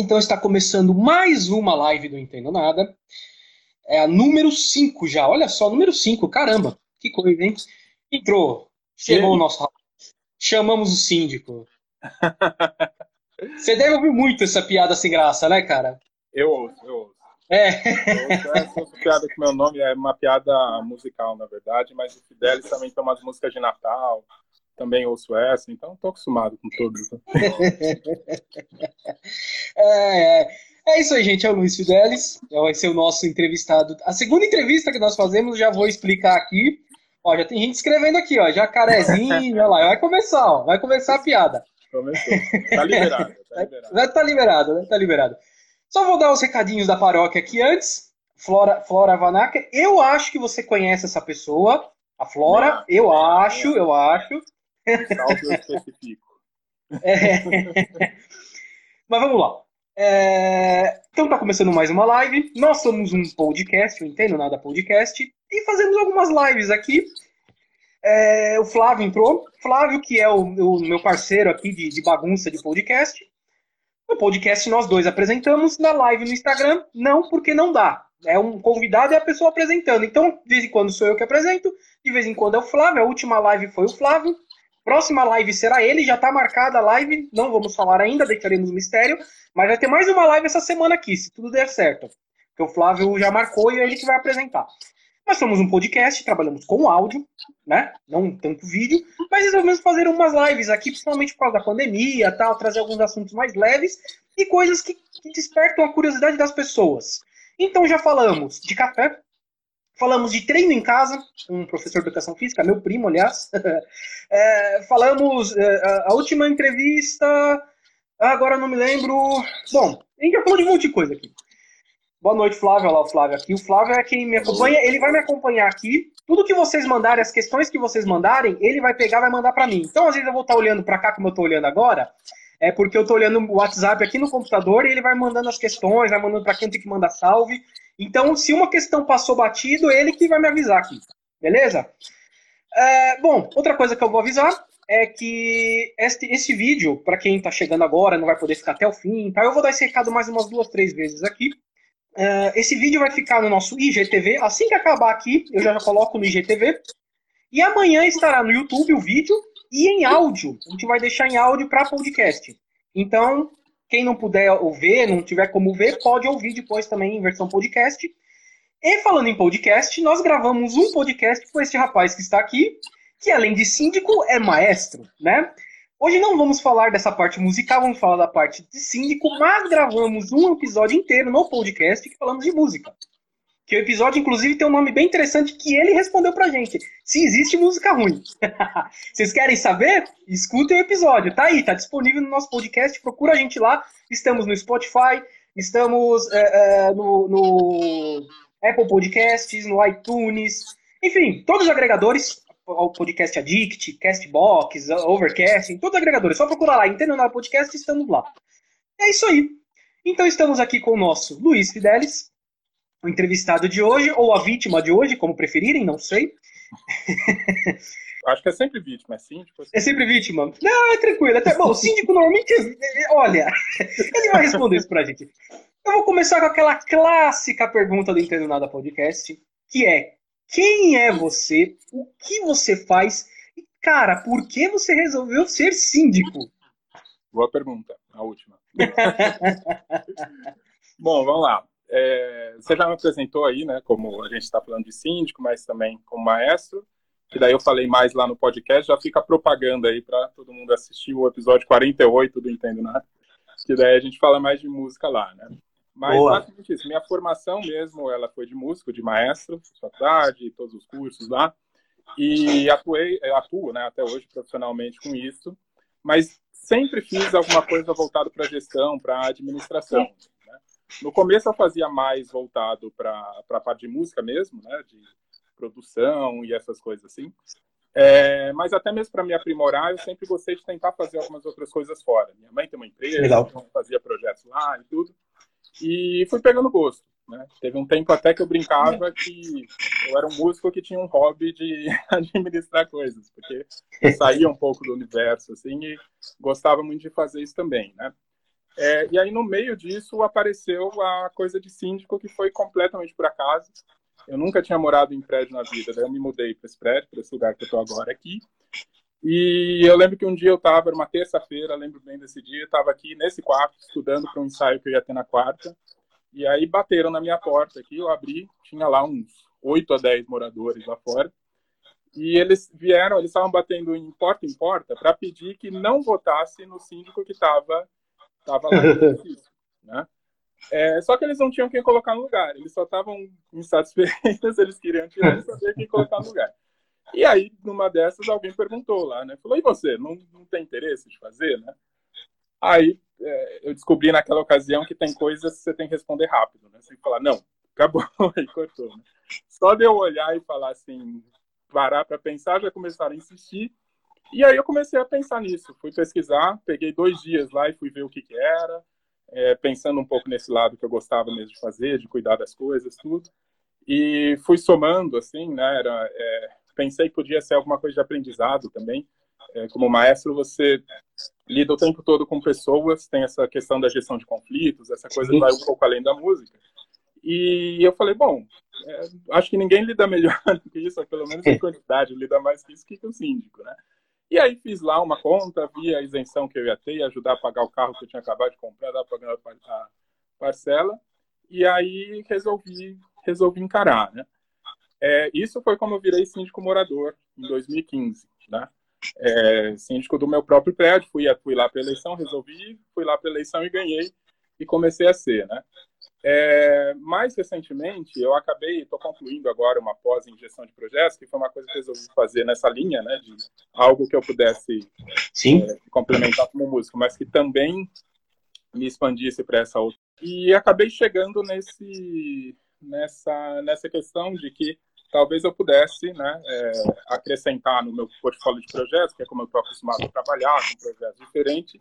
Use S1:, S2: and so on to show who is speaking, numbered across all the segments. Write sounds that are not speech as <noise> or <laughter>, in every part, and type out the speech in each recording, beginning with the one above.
S1: Então está começando mais uma live do Entendo Nada. É a número 5 já. Olha só, número 5. Caramba, que coisa, hein? Entrou. Chegou o nosso. Chamamos o síndico. <laughs> Você deve ouvir muito essa piada sem graça, né, cara?
S2: Eu ouço, eu ouço.
S1: É.
S2: Eu ouço essa piada que meu nome é uma piada musical, na verdade, mas o Fidelis também tem umas músicas de Natal, também ouço essa, então estou acostumado com todas. Né? <laughs>
S1: é, é, é, isso aí, gente. É o Luiz Fidelis, vai ser o nosso entrevistado. A segunda entrevista que nós fazemos, já vou explicar aqui. Ó, já tem gente escrevendo aqui, ó, jacarezinho, <laughs> olha lá, vai começar, ó, vai começar a piada.
S2: Começou. Tá liberado, <laughs> tá liberado.
S1: Tá liberado, né? Tá liberado. Só vou dar os recadinhos da paróquia aqui antes. Flora, Flora Vanacker, eu acho que você conhece essa pessoa. A Flora, eu acho, eu acho. É... Mas vamos lá. É... Então tá começando mais uma live. Nós somos um podcast, eu entendo nada podcast, e fazemos algumas lives aqui. É... O Flávio entrou. Flávio, que é o, o meu parceiro aqui de, de bagunça de podcast. No podcast nós dois apresentamos, na live no Instagram, não, porque não dá. É um convidado e a pessoa apresentando. Então, de vez em quando sou eu que apresento, de vez em quando é o Flávio. A última live foi o Flávio. Próxima live será ele, já está marcada a live, não vamos falar ainda, deixaremos mistério, mas vai ter mais uma live essa semana aqui, se tudo der certo. Porque o Flávio já marcou e é ele que vai apresentar. Nós somos um podcast, trabalhamos com áudio, né? Não tanto vídeo, mas resolvemos fazer umas lives aqui, principalmente por causa da pandemia, tal, trazer alguns assuntos mais leves e coisas que, que despertam a curiosidade das pessoas. Então já falamos de café, falamos de treino em casa, um professor de educação física, meu primo, aliás. <laughs> é, falamos é, a última entrevista, agora não me lembro. Bom, a gente já falou de um monte de coisa aqui. Boa noite, Flávio. Olha lá o Flávio aqui. O Flávio é quem me acompanha. Ele vai me acompanhar aqui. Tudo que vocês mandarem, as questões que vocês mandarem, ele vai pegar vai mandar para mim. Então, às vezes, eu vou estar olhando para cá, como eu estou olhando agora, é porque eu estou olhando o WhatsApp aqui no computador e ele vai mandando as questões, vai mandando para quem tem que mandar salve. Então, se uma questão passou batido, ele que vai me avisar aqui. Beleza? É, bom, outra coisa que eu vou avisar é que este, esse vídeo, para quem está chegando agora, não vai poder ficar até o fim, tá? eu vou dar esse recado mais umas duas, três vezes aqui. Uh, esse vídeo vai ficar no nosso IGTV. Assim que acabar aqui, eu já, já coloco no IGTV. E amanhã estará no YouTube o vídeo e em áudio. A gente vai deixar em áudio para podcast. Então, quem não puder ouvir, não tiver como ver, pode ouvir depois também em versão podcast. E falando em podcast, nós gravamos um podcast com este rapaz que está aqui, que além de síndico, é maestro, né? Hoje não vamos falar dessa parte musical, vamos falar da parte de síndico, mas gravamos um episódio inteiro no podcast que falamos de música. Que o episódio, inclusive, tem um nome bem interessante que ele respondeu pra gente. Se existe música ruim. <laughs> Vocês querem saber? Escutem o episódio. Tá aí, tá disponível no nosso podcast. Procura a gente lá. Estamos no Spotify, estamos é, é, no, no Apple Podcasts, no iTunes. Enfim, todos os agregadores ao podcast Addict, Castbox, Overcast, em todos os agregadores. Só procurar lá, Entendendo na Podcast, estamos lá. É isso aí. Então estamos aqui com o nosso Luiz Fidelis, o entrevistado de hoje, ou a vítima de hoje, como preferirem, não sei.
S2: Acho que é sempre vítima, é síndico.
S1: É sempre vítima. Não, é tranquilo. Até, bom, o síndico normalmente, olha, ele vai responder isso pra gente. Eu vou começar com aquela clássica pergunta do Entendo Nada Podcast, que é quem é você, o que você faz e, cara, por que você resolveu ser síndico?
S2: Boa pergunta, a última. <laughs> Bom, vamos lá. É, você já me apresentou aí, né, como a gente está falando de síndico, mas também como maestro, que daí eu falei mais lá no podcast, já fica propaganda aí para todo mundo assistir o episódio 48 do Entendo Nada, que daí a gente fala mais de música lá, né. Mas Boa. basicamente isso. Minha formação mesmo, ela foi de músico, de maestro, faculdade, todos os cursos lá. E atuei, atuo, né, até hoje profissionalmente com isso. Mas sempre fiz alguma coisa voltada para gestão, para administração. No começo eu fazia mais voltado para a parte de música mesmo, né, de produção e essas coisas assim. É, mas até mesmo para me aprimorar, eu sempre gostei de tentar fazer algumas outras coisas fora. Minha mãe tem uma empresa, então fazia projetos lá e tudo e fui pegando gosto. Né? Teve um tempo até que eu brincava que eu era um músico que tinha um hobby de <laughs> administrar coisas, porque eu saía um pouco do universo assim e gostava muito de fazer isso também, né? É, e aí, no meio disso, apareceu a coisa de síndico, que foi completamente por acaso. Eu nunca tinha morado em prédio na vida, daí eu me mudei para esse prédio, para esse lugar que eu estou agora aqui. E eu lembro que um dia eu estava, era uma terça-feira, lembro bem desse dia, estava aqui nesse quarto, estudando para um ensaio que eu ia ter na quarta. E aí bateram na minha porta aqui, eu abri, tinha lá uns 8 a 10 moradores lá fora. E eles vieram, eles estavam batendo em porta em porta para pedir que não votasse no síndico que estava tava lá <laughs> né? É, só que eles não tinham quem colocar no lugar, eles só estavam insatisfeitos, <laughs> eles queriam tirar e saber quem colocar no lugar. E aí, numa dessas, alguém perguntou lá, né? Falou, e você, não, não tem interesse de fazer, né? Aí é, eu descobri naquela ocasião que tem coisas que você tem que responder rápido, né? Você tem que falar, não, acabou, <laughs> e cortou. Né? Só de eu olhar e falar assim, parar para pensar, já começaram a insistir. E aí eu comecei a pensar nisso. Fui pesquisar, peguei dois dias lá e fui ver o que, que era, é, pensando um pouco nesse lado que eu gostava mesmo de fazer, de cuidar das coisas, tudo. E fui somando, assim, né? Era, é, pensei que podia ser alguma coisa de aprendizado também. É, como maestro, você lida o tempo todo com pessoas, tem essa questão da gestão de conflitos, essa coisa vai um pouco além da música. E eu falei, bom, é, acho que ninguém lida melhor <laughs> do que isso, pelo menos em quantidade, lida mais que isso que o síndico, né? E aí fiz lá uma conta, vi a isenção que eu ia ter, ajudar a pagar o carro que eu tinha acabado de comprar, dar pagando a parcela, e aí resolvi, resolvi encarar, né? É, isso foi como eu virei síndico morador em 2015, né? É, síndico do meu próprio prédio, fui, fui lá para eleição, resolvi, fui lá para eleição e ganhei e comecei a ser, né? É, mais recentemente, eu acabei, estou concluindo agora uma pós em gestão de projetos, que foi uma coisa que resolvi fazer nessa linha, né, de algo que eu pudesse é, complementar como músico, mas que também me expandisse para essa outra. E acabei chegando nesse, nessa, nessa questão de que talvez eu pudesse né, é, acrescentar no meu portfólio de projetos, que é como eu estou acostumado a trabalhar, com projetos diferentes,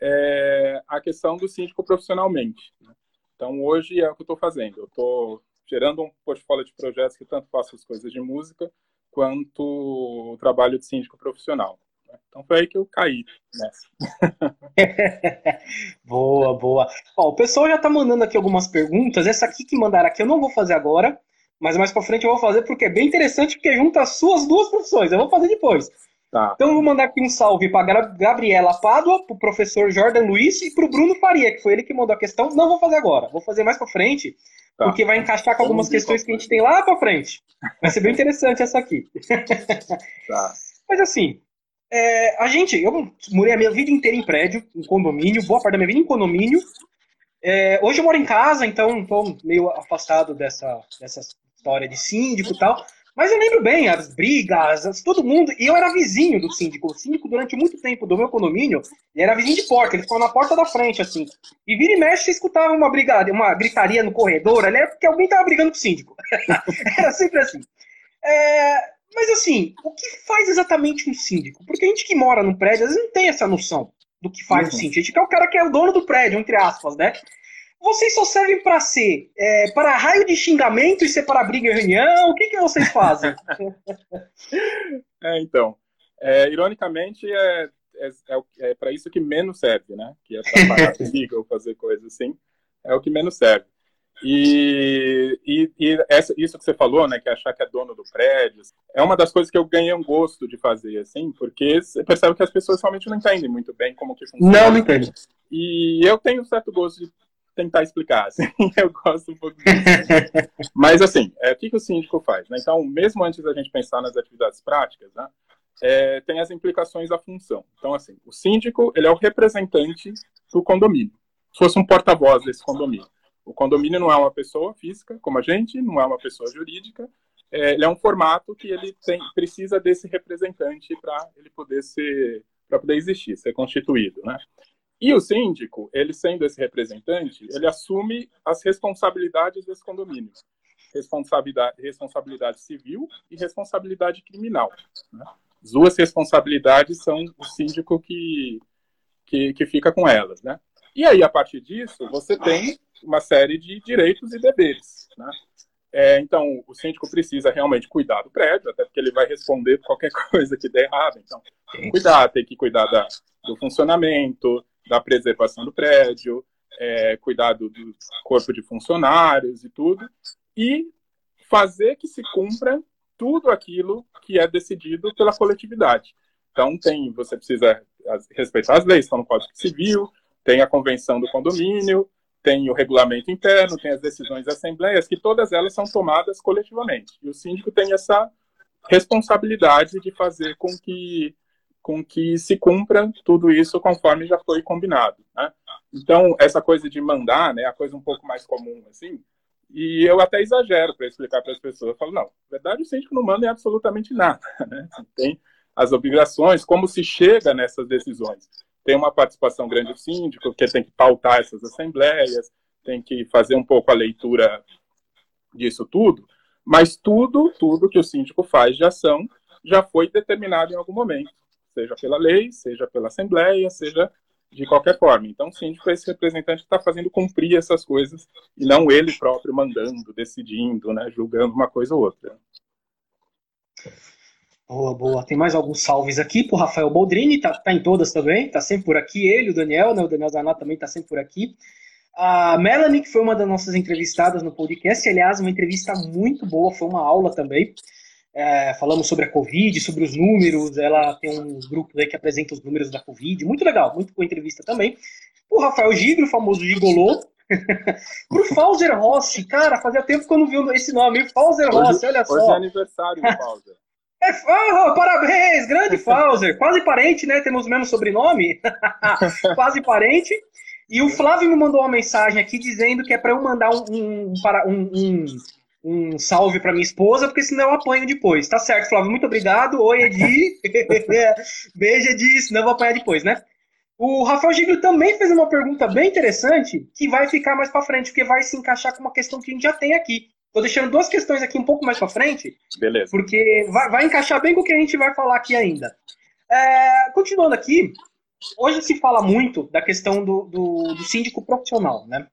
S2: é, a questão do síndico profissionalmente. Né? Então, hoje é o que eu estou fazendo. Eu estou gerando um portfólio de projetos que tanto faço as coisas de música quanto o trabalho de síndico profissional. Né? Então foi aí que eu caí nessa. <laughs>
S1: boa, boa. Ó, o pessoal já está mandando aqui algumas perguntas. Essa aqui que mandaram aqui eu não vou fazer agora, mas mais para frente eu vou fazer porque é bem interessante, porque junta as suas duas profissões. Eu vou fazer depois. Tá. Então eu vou mandar aqui um salve para Gabriela Pádua, para o professor Jordan Luiz e para o Bruno Faria, que foi ele que mandou a questão. Não vou fazer agora, vou fazer mais para frente, tá. porque vai encaixar com algumas questões que a gente tem lá para frente. Vai ser bem interessante essa aqui. <laughs> Tá. Mas assim, é, a gente, eu morei a minha vida inteira em prédio, em condomínio, boa parte da minha vida em condomínio. É, hoje eu moro em casa, então estou meio afastado dessa, dessa história de síndico e tal. Mas eu lembro bem, as brigas, as, todo mundo. E eu era vizinho do síndico. O síndico, durante muito tempo do meu condomínio, ele era vizinho de porta, ele ficava na porta da frente, assim. E vira e mexe, você escutava uma, briga, uma gritaria no corredor, ali é porque alguém tava brigando com o síndico. <laughs> era sempre assim. É, mas assim, o que faz exatamente um síndico? Porque a gente que mora no prédio, às vezes não tem essa noção do que faz uhum. o síndico. A gente quer o cara que é o dono do prédio, entre aspas, né? Vocês só servem para ser é, para raio de xingamento e ser para briga em reunião? O que, que vocês fazem? <laughs>
S2: é, então, é, ironicamente, é, é, é, é para isso que menos serve, né? Que é para parar briga ou fazer coisas assim. É o que menos serve. E, e, e essa, isso que você falou, né, que achar que é dono do prédio, é uma das coisas que eu ganhei um gosto de fazer, assim, porque você percebe que as pessoas realmente não entendem muito bem como que funciona.
S1: Não, não entendem.
S2: E eu tenho um certo gosto de tentar explicar. <laughs> Assim. Eu gosto um pouco disso. <laughs> Mas, assim, é, o que, que o síndico faz? Né? Então, mesmo antes da gente pensar nas atividades práticas, né, é, tem as implicações da função. Então, assim, o síndico ele é o representante do condomínio. Se fosse um porta-voz desse condomínio. O condomínio não é uma pessoa física, como a gente, não é uma pessoa jurídica. É, ele é um formato que ele tem, precisa desse representante para ele poder ser, para poder existir, ser constituído, né? E o síndico, ele sendo esse representante, ele assume as responsabilidades desse condomínio. Responsabilidade, responsabilidade civil e responsabilidade criminal. Né? As duas responsabilidades são o síndico que, que, que fica com elas. Né? E aí, a partir disso, você tem uma série de direitos e deveres. Né? É, então, o síndico precisa realmente cuidar do prédio, até porque ele vai responder qualquer <laughs> coisa que der errado. Então, tem que cuidar, tem que cuidar da, do funcionamento, da preservação do prédio, é, cuidar do, do corpo de funcionários e tudo, e fazer que se cumpra tudo aquilo que é decidido pela coletividade. Então, tem, você precisa respeitar as leis, estão no Código Civil, tem a convenção do condomínio, tem o regulamento interno, tem as decisões das assembleias, que todas elas são tomadas coletivamente. E o síndico tem essa responsabilidade de fazer com que com que se cumpra tudo isso conforme já foi combinado, né? Então, essa coisa de mandar, né, a coisa um pouco mais comum, assim, e eu até exagero para explicar para as pessoas. Eu falo, não, na verdade, o síndico não manda em absolutamente nada, <laughs> né? Tem as obrigações, como se chega nessas decisões tem uma participação grande do síndico, porque tem que pautar essas assembleias, tem que fazer um pouco a leitura disso tudo, mas tudo, tudo que o síndico faz de ação já foi determinado em algum momento, seja pela lei, seja pela assembleia, seja de qualquer forma. Então, o síndico é esse representante que está fazendo cumprir essas coisas e não ele próprio mandando, decidindo, né, julgando uma coisa ou outra.
S1: Boa, boa. Tem mais alguns salves aqui pro Rafael Boldrini, tá, tá em todas também, tá sempre por aqui. Ele, o Daniel, né? O Daniel Zanato também tá sempre por aqui. A Melanie, que foi uma das nossas entrevistadas no podcast, aliás, uma entrevista muito boa, foi uma aula também. É, falamos sobre a Covid, sobre os números. Ela tem um grupo aí que apresenta os números da Covid. Muito legal, muito boa entrevista também. O Rafael Gigro, o famoso Gigolô. <laughs> Pro Fauser Rossi, cara, fazia tempo que eu não vi esse nome. Fauser Rossi, olha só.
S2: Hoje é aniversário do Fauser. <laughs>
S1: É, oh, parabéns, grande Fauser. Quase parente, né? Temos o mesmo sobrenome. <laughs> Quase parente. E o Flávio me mandou uma mensagem aqui dizendo que é para eu mandar um, um, um, um, um salve para minha esposa, porque senão eu apanho depois. Tá certo, Flávio, muito obrigado. Oi, Edi. <laughs> Beijo, Edi, senão eu vou apanhar depois, né? O Rafael Giglio também fez uma pergunta bem interessante que vai ficar mais para frente, porque vai se encaixar com uma questão que a gente já tem aqui. Tô deixando duas questões aqui um pouco mais para frente.
S2: Beleza.
S1: Porque vai, vai, encaixar bem com o que a gente vai falar aqui ainda. É, continuando aqui, hoje se fala muito da questão do, do, do, síndico profissional, né?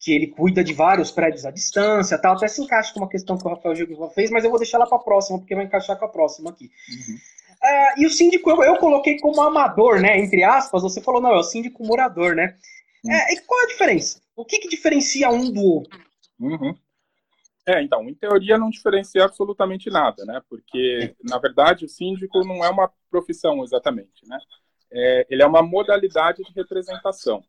S1: Que ele cuida de vários prédios à distância, tal. Até se encaixa com uma questão que o Rafael Gil fez, mas eu vou deixar ela para a próxima, porque vai encaixar com a próxima aqui. Uhum. É, e o síndico eu, eu, coloquei como amador, né? Entre aspas, você falou, não, é o síndico morador, né? Uhum. É, e qual a diferença? O que, que diferencia um do outro?
S2: Uhum. É, então, em teoria não diferencia absolutamente nada, né? Porque, na verdade, o síndico não é uma profissão exatamente, né? É, ele é uma modalidade de representação.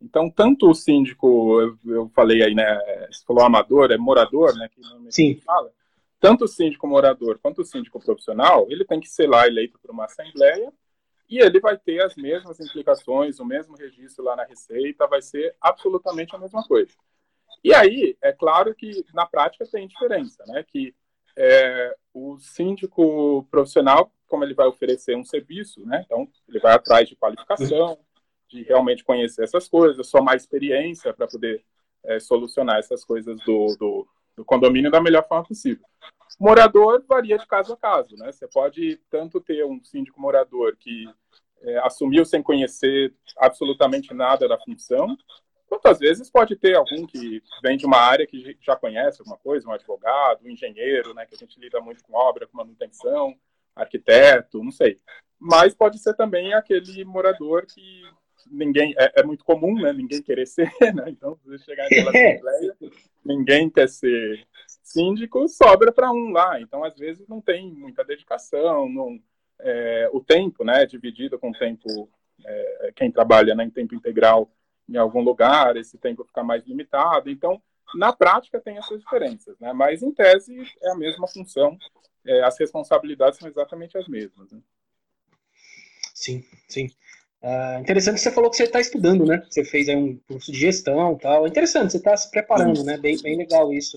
S2: Então, tanto o síndico, eu, eu, falei aí, né? Você falou amador, é morador, né? Que
S1: Sim.
S2: fala. Tanto o síndico morador quanto o síndico profissional, ele tem que ser lá eleito por uma assembleia e ele vai ter as mesmas implicações, o mesmo registro lá na Receita, vai ser absolutamente a mesma coisa. E aí, é claro que na prática tem diferença, né? Que é, o síndico profissional, como ele vai oferecer um serviço, né? Então, ele vai atrás de qualificação, de realmente conhecer essas coisas, somar experiência para poder é, solucionar essas coisas do, do, do, condomínio da melhor forma possível. Morador varia de caso a caso, né? Você pode tanto ter um síndico morador que é, assumiu sem conhecer absolutamente nada da função, Quantas vezes pode ter algum que vem de uma área que já conhece alguma coisa, um advogado, um engenheiro, né, que a gente lida muito com obra, com manutenção, arquiteto, não sei. Mas pode ser também aquele morador que ninguém é, é muito comum, né? Ninguém querer ser, <laughs> né? Então, se chegar naquela <laughs> assembleia, ninguém quer ser síndico, sobra para um lá. Então, às vezes não tem muita dedicação, não é, o tempo, né? Dividido com o tempo é, quem trabalha né, em tempo integral em algum lugar, esse tempo fica mais limitado. Então, na prática, tem essas diferenças, né? mas em tese é a mesma função, é, as responsabilidades são exatamente as mesmas. Né?
S1: Sim, sim. Uh, interessante que você falou que você está estudando, né? Você fez aí um curso de gestão tal. Interessante, você está se preparando, né? Bem, bem legal isso.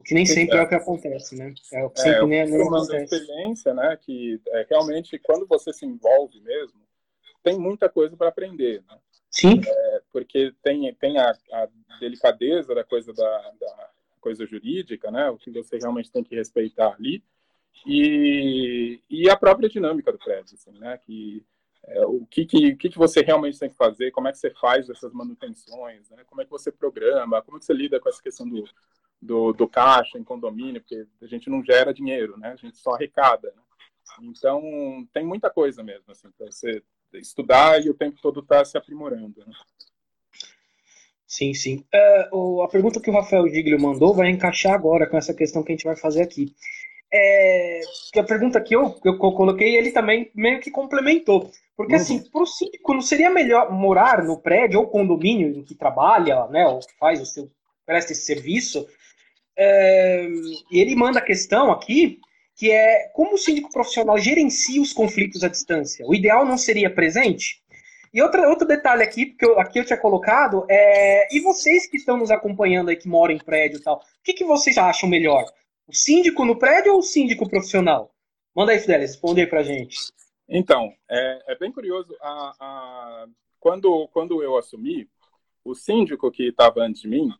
S1: O que nem sempre é. é o que acontece, né?
S2: É o que sempre é, nem, nem acontece. experiência, né? Que é, realmente, quando você se envolve mesmo, tem muita coisa para aprender, né?
S1: Sim.
S2: É, porque tem, tem a, a, delicadeza da coisa da, da, coisa jurídica, né? O que você realmente tem que respeitar ali. E, e a própria dinâmica do prédio, assim, né? Que, é, o que, que, que, você realmente tem que fazer, como é que você faz essas manutenções, né? como é que você programa, como é que você lida com essa questão do, do, do caixa em condomínio, porque a gente não gera dinheiro, né? A gente só arrecada, né? Então, tem muita coisa mesmo, assim, para você estudar e o tempo todo estar tá se aprimorando. Né?
S1: Sim, sim. Uh, a pergunta que o Rafael Giglio mandou vai encaixar agora com essa questão que a gente vai fazer aqui. É, a pergunta que eu, que eu coloquei, ele também meio que complementou. Porque, assim, uhum. assim, para o síndico, não seria melhor morar no prédio ou condomínio em que trabalha, né, ou que faz o seu, presta esse serviço? É, e ele manda a questão aqui, que é como o síndico profissional gerencia os conflitos à distância? O ideal não seria presente? E outra, outro detalhe aqui, porque eu, aqui eu tinha colocado, é, e vocês que estão nos acompanhando aí, que moram em prédio e tal, o que, que vocês acham melhor? O síndico no prédio ou o síndico profissional? Manda aí, Fidelis, responde aí pra gente.
S2: Então, é, é bem curioso, a, a, quando, quando eu assumi, o síndico que estava antes de mim,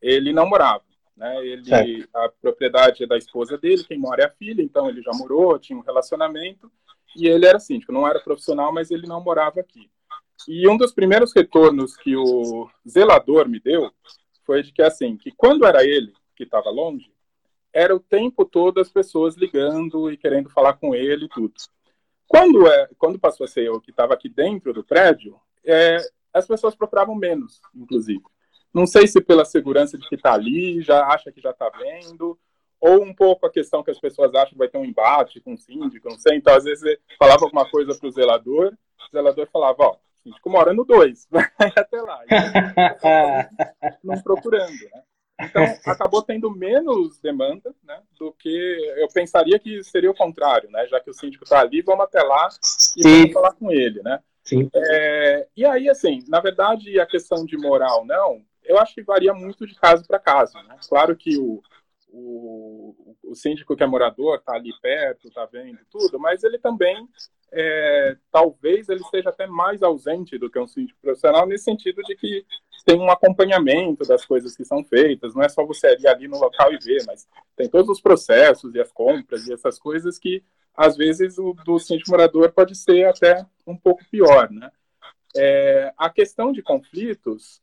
S2: ele não morava. Né? Ele, a propriedade é da esposa dele, quem mora é a filha, então ele já morou, tinha um relacionamento, e ele era síndico, não era profissional, mas ele não morava aqui. E um dos primeiros retornos que o zelador me deu foi de que, assim, que quando era ele que estava longe, era o tempo todo as pessoas ligando e querendo falar com ele e tudo. Quando, é, quando passou a ser eu que estava aqui dentro do prédio, é, as pessoas procuravam menos, inclusive. Não sei se pela segurança de que está ali, já acha que já está vendo, ou um pouco a questão que as pessoas acham que vai ter um embate com o síndico, não sei. Então, às vezes, falava alguma coisa para o zelador, o zelador falava, ó, síndico mora no 2, <laughs> vai até lá. <laughs> não procurando, né? Então, <laughs> acabou tendo menos demanda né, do que eu pensaria que seria o contrário, né? Já que o síndico está ali, vamos até lá e Sim. vamos falar com ele, né? É, e aí, assim, na verdade, a questão de moral, não, eu acho que varia muito de caso para caso, né? Claro que o, o, o síndico que é morador está ali perto, está vendo tudo, mas ele também, é, talvez ele esteja até mais ausente do que um síndico profissional, nesse sentido de que tem um acompanhamento das coisas que são feitas, não é só você ir ali no local e ver, mas tem todos os processos e as compras e essas coisas que, às vezes, o do síndico morador pode ser até um pouco pior, né? É, a questão de conflitos,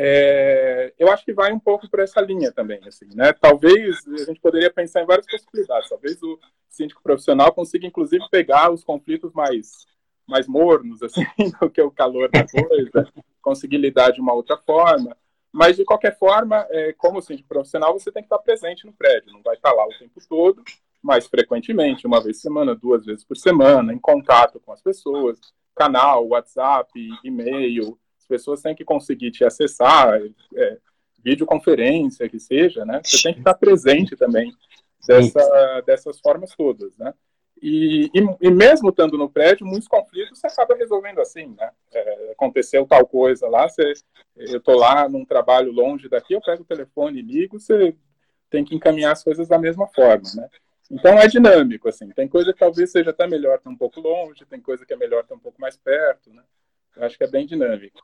S2: é, eu acho que vai um pouco por essa linha também, assim, né? Talvez a gente poderia pensar em várias possibilidades. Talvez o síndico profissional consiga, inclusive, pegar os conflitos mais mais mornos, assim, <laughs> do que o calor da coisa, conseguir lidar de uma outra forma. Mas, de qualquer forma, é, como síndico profissional, você tem que estar presente no prédio, não vai estar lá o tempo todo, mais frequentemente, uma vez por semana, duas vezes por semana, em contato com as pessoas, canal, WhatsApp, e-mail, pessoas têm que conseguir te acessar, é, videoconferência, que seja, né? Você tem que estar presente também dessa, dessas formas todas, né? E, e, e, mesmo estando no prédio, muitos conflitos você acaba resolvendo assim, né? É, aconteceu tal coisa lá, você, eu estou lá num trabalho longe daqui, eu pego o telefone e ligo, você tem que encaminhar as coisas da mesma forma, né? Então é dinâmico, assim. Tem coisa que talvez seja até melhor estar um pouco longe, tem coisa que é melhor estar um pouco mais perto, né? Eu acho que é bem dinâmico.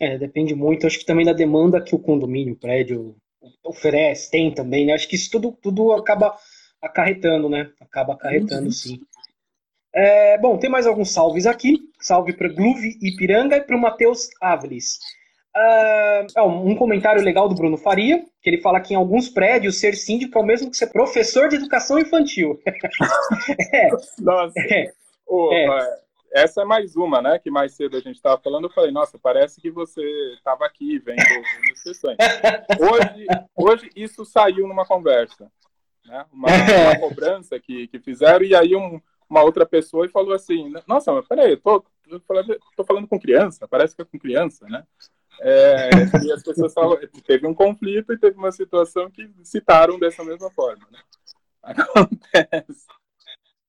S1: É, depende muito, acho que também da demanda que o condomínio, o prédio oferece, tem também, né? Acho que isso tudo, tudo acaba acarretando, né? Acaba acarretando, uhum. sim. É, bom, tem mais alguns salves aqui. Salve para Gluve Ipiranga e para o Matheus Áviles. Uh, um comentário legal do Bruno Faria, que ele fala que em alguns prédios ser síndico é o mesmo que ser professor de educação infantil. <laughs>
S2: é. Nossa. É. Oh, é. Essa é mais uma, né? Que mais cedo a gente estava falando. Eu falei, nossa, parece que você estava aqui vendo as sessões. Hoje, hoje isso saiu numa conversa né? Uma, uma cobrança que, que fizeram, e aí um, uma outra pessoa falou assim, nossa, mas peraí, eu tô, tô falando com criança, parece que é com criança, né? É, e as pessoas falam, teve um conflito e teve uma situação que citaram dessa mesma forma, né? Acontece.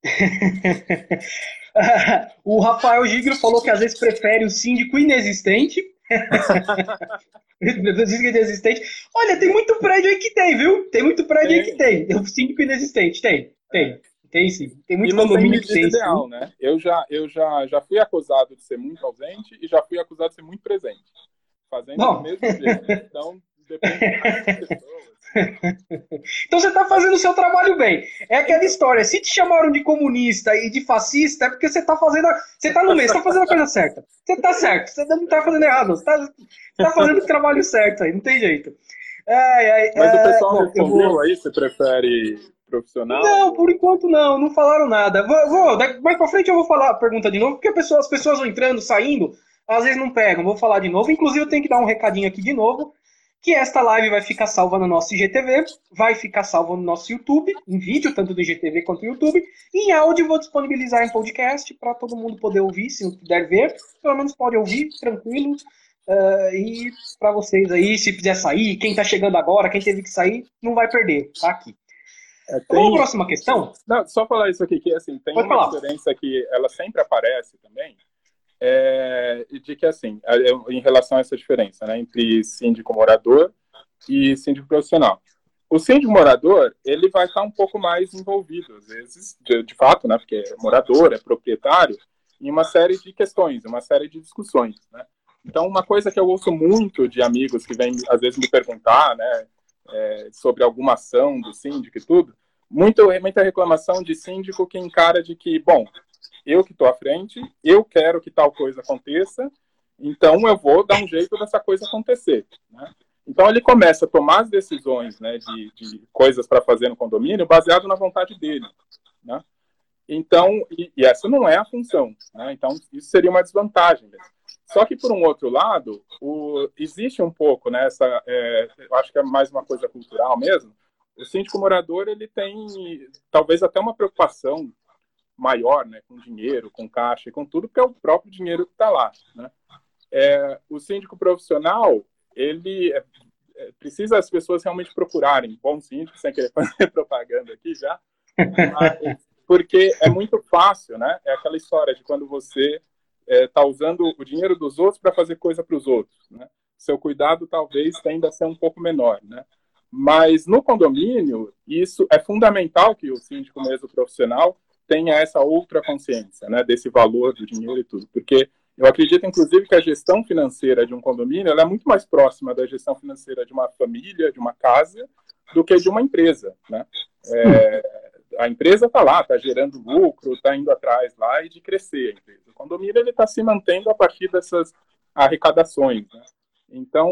S2: <laughs> <laughs>
S1: o Rafael Gigro falou que às vezes prefere o síndico inexistente <laughs> Diz inexistente. Olha, tem muito prédio aí que tem, viu? Tem muito prédio tem. aí que tem. Eu cinco inexistente. Tem, tem. Tem sim. Tem muito condomínio que tem.
S2: Ideal, sim. né? Eu, já, eu já, já fui acusado de ser muito ausente e já fui acusado de ser muito presente. Fazendo Bom. o mesmo jeito. Então, depende das <laughs> pessoas. <laughs>
S1: então você está fazendo o seu trabalho bem. É aquela história. Se te chamaram de comunista e de fascista, é porque você está fazendo. Você está no meio, está fazendo a coisa certa. Você está certo, você não está fazendo errado. Você está tá fazendo o trabalho certo aí, não tem jeito.
S2: Mas o pessoal bom, respondeu vou... aí, você prefere profissional?
S1: Não, por enquanto não, não falaram nada. Vou, vou mais pra frente eu vou falar a pergunta de novo, porque pessoa, as pessoas vão entrando, saindo, às vezes não pegam. Vou falar de novo. Inclusive, eu tenho que dar um recadinho aqui de novo, que esta live vai ficar salva no nosso IGTV, vai ficar salva no nosso YouTube, em vídeo, tanto do IGTV quanto do YouTube. E em áudio vou disponibilizar em podcast para todo mundo poder ouvir, se não puder ver, pelo menos pode ouvir, tranquilo. Uh, e para vocês aí, se quiser sair, quem está chegando agora, quem teve que sair, não vai perder, tá aqui. É, tem... Vamos próxima questão?
S2: Não, só falar isso aqui, que assim, tem Pode uma falar. diferença que ela sempre aparece também, é, de que assim, é, em relação a essa diferença, né, entre síndico morador e síndico profissional. O síndico morador, ele vai estar um pouco mais envolvido, às vezes, de, de fato, né, porque é morador, é proprietário, em uma série de questões, uma série de discussões, né. Então, uma coisa que eu ouço muito de amigos que vêm, às vezes, me perguntar, né, é, sobre alguma ação do síndico e tudo, muito, muita reclamação de síndico que encara de que, bom, eu que estou à frente, eu quero que tal coisa aconteça, então eu vou dar um jeito dessa coisa acontecer. Né? Então ele começa a tomar as decisões né, de, de coisas para fazer no condomínio baseado na vontade dele. Né? Então, e, e, essa não é a função. Né? Então, isso seria uma desvantagem. Mesmo. Só que, por um outro lado, o, existe um pouco, né, essa, é, eu acho que é mais uma coisa cultural mesmo, o síndico morador ele tem talvez até uma preocupação maior né, com dinheiro, com caixa com tudo, porque é o próprio dinheiro que está lá. Né? É, o síndico profissional, ele é, é, precisa as pessoas realmente procurarem bom síndico, sem querer <laughs> fazer propaganda aqui já, mas, porque é muito fácil, né? É aquela história de quando você está é, usando o dinheiro dos outros para fazer coisa para os outros. Né? Seu cuidado talvez tenda a ser um pouco menor. Né? Mas no condomínio, isso é fundamental que o síndico mesmo profissional tenha essa outra consciência né, desse valor do dinheiro e tudo. Porque eu acredito, inclusive, que a gestão financeira de um condomínio é muito mais próxima da gestão financeira de uma família, de uma casa, do que de uma empresa. Né? É, a empresa está lá, está gerando lucro, está indo atrás lá e de crescer a empresa. O condomínio ele está se mantendo a partir dessas arrecadações. Né? Então,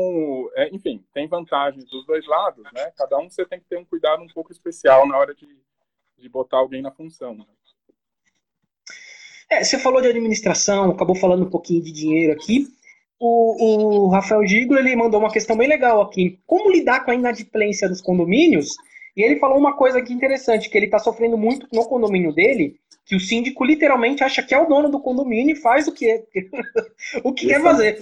S2: é, enfim, tem vantagens dos dois lados, né? Cada um você tem que ter um cuidado um pouco especial na hora de, de botar alguém na função. Né?
S1: É, você falou de administração, acabou falando um pouquinho de dinheiro aqui. O, o Rafael Gigo ele mandou uma questão bem legal aqui. Como lidar com a inadimplência dos condomínios e ele falou uma coisa aqui interessante, que ele está sofrendo muito no condomínio dele, que o síndico literalmente acha que é o dono do condomínio e faz o que, <laughs> o que quer fazer.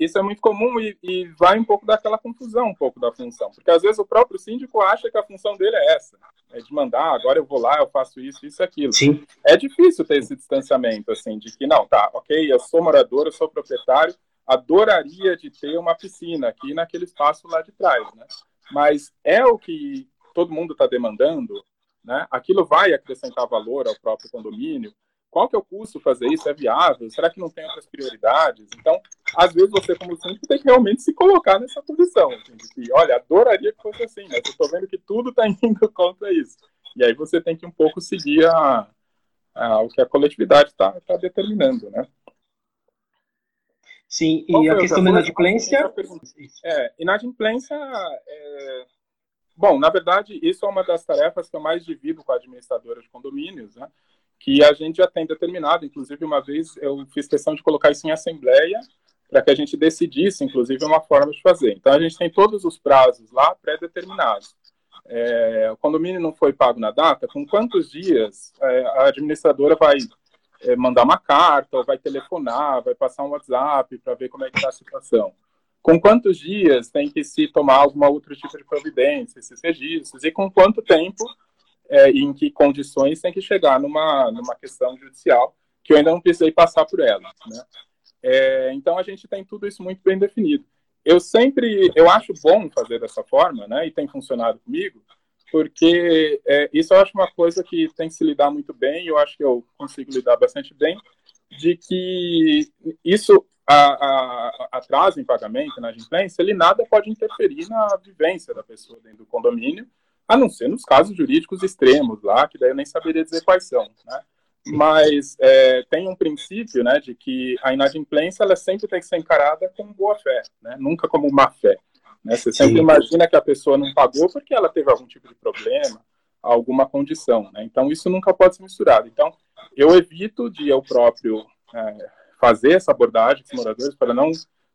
S2: Isso é muito comum e, e, vai um pouco daquela confusão, um pouco da função. Porque às vezes o próprio síndico acha que a função dele é essa. É de mandar, agora eu vou lá, eu faço isso, isso e aquilo.
S1: Sim.
S2: É difícil ter esse distanciamento, assim, de que, não, tá, ok, eu sou morador, eu sou proprietário, adoraria de ter uma piscina aqui naquele espaço lá de trás, né? Mas é o que todo mundo está demandando, né? Aquilo vai acrescentar valor ao próprio condomínio. Qual que é o custo fazer isso? É viável? Será que não tem outras prioridades? Então, às vezes você, como síndico, tem que realmente se colocar nessa posição. Assim, de que, olha, adoraria que fosse assim, mas eu estou vendo que tudo está <laughs> indo contra isso. E aí você tem que um pouco seguir a, a o que a coletividade está tá determinando, né?
S1: Sim, e a questão da inadimplência...
S2: É, inadimplência é, Bom, na verdade, isso é uma das tarefas que eu mais divido com a administradora de condomínios, né? Que a gente já tem determinado. Inclusive, uma vez eu fiz questão de colocar isso em assembleia para que a gente decidisse, inclusive, uma forma de fazer. Então, a gente tem todos os prazos lá pré-determinados. É, o condomínio não foi pago na data, com quantos dias é, a administradora vai é, mandar uma carta, ou vai telefonar, vai passar um WhatsApp para ver como é que está a situação com quantos dias tem que se tomar alguma outro tipo de providência, esses registros, e com quanto tempo é, em que condições tem que chegar numa, numa questão judicial, que eu ainda não precisei passar por ela. Né? É, então, a gente tem tudo isso muito bem definido. Eu sempre, eu acho bom fazer dessa forma, né, e tem funcionado comigo, porque é, isso eu acho uma coisa que tem que se lidar muito bem, eu acho que eu consigo lidar bastante bem, de que isso atraso em pagamento, na inadimplência, ele nada pode interferir na vivência da pessoa dentro do condomínio, a não ser nos casos jurídicos extremos lá, que daí eu nem saberia dizer quais são, né? Mas é, tem um princípio, né, de que a inadimplência ela sempre tem que ser encarada como boa fé, né? Nunca como má fé. Né? Você sempre Sim. imagina que a pessoa não pagou porque ela teve algum tipo de problema, alguma condição. Né? Então, isso nunca pode ser misturado. Então, eu evito de eu próprio é, fazer essa abordagem com os moradores para não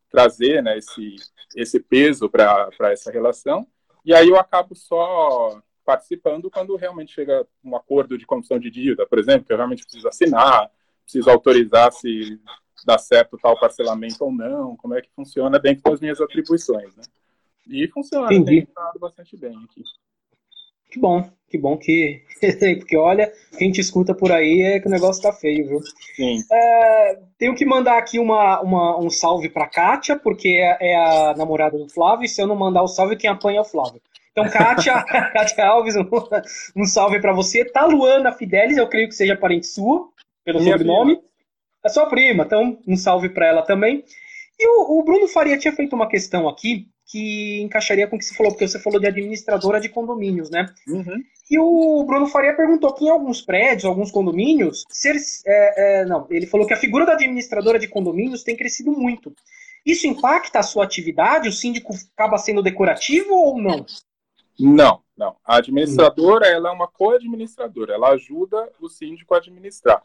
S2: trazer né, esse, esse peso para essa relação. E aí eu acabo só participando quando realmente chega um acordo de condição de dívida, por exemplo, que eu realmente preciso assinar, preciso autorizar se dá certo tal parcelamento ou não, como é que funciona dentro das minhas atribuições, né? E funciona, Entendi. tem funcionado bastante bem aqui.
S1: Que bom, que bom que. <laughs> Porque olha, quem te escuta por aí é que o negócio tá feio, viu?
S2: Sim.
S1: É, tenho que mandar aqui uma, uma um salve pra Kátia, porque é, é, a namorada do Flávio, e se eu não mandar o salve, quem apanha é o Flávio. Então, Kátia, <laughs> <laughs> Kátia Alves, um, um salve para você. Taluana Fidelis, eu creio que seja parente sua, pelo Minha sobrenome. Prima. É sua prima, então um salve para ela também. E o, o Bruno Faria tinha feito uma questão aqui que encaixaria com o que você falou, porque você falou de administradora de condomínios, né?
S2: Uhum.
S1: E o Bruno Faria perguntou que em alguns prédios, alguns condomínios, ser, é, é, não, ele falou que a figura da administradora de condomínios tem crescido muito. Isso impacta a sua atividade? O síndico acaba sendo decorativo ou não?
S2: Não, não. A administradora ela é uma co-administradora, ela ajuda o síndico a administrar.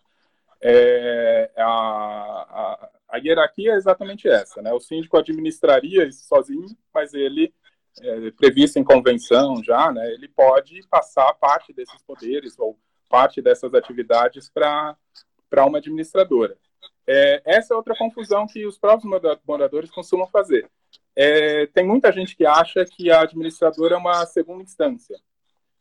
S2: É, a, a, a hierarquia é exatamente essa, né? O síndico administraria isso sozinho, mas ele, é, previsto em convenção já, né? Ele pode passar parte desses poderes ou parte dessas atividades para uma administradora. É, essa é outra confusão que os próprios moradores costumam fazer. É, tem muita gente que acha que a administradora é uma segunda instância.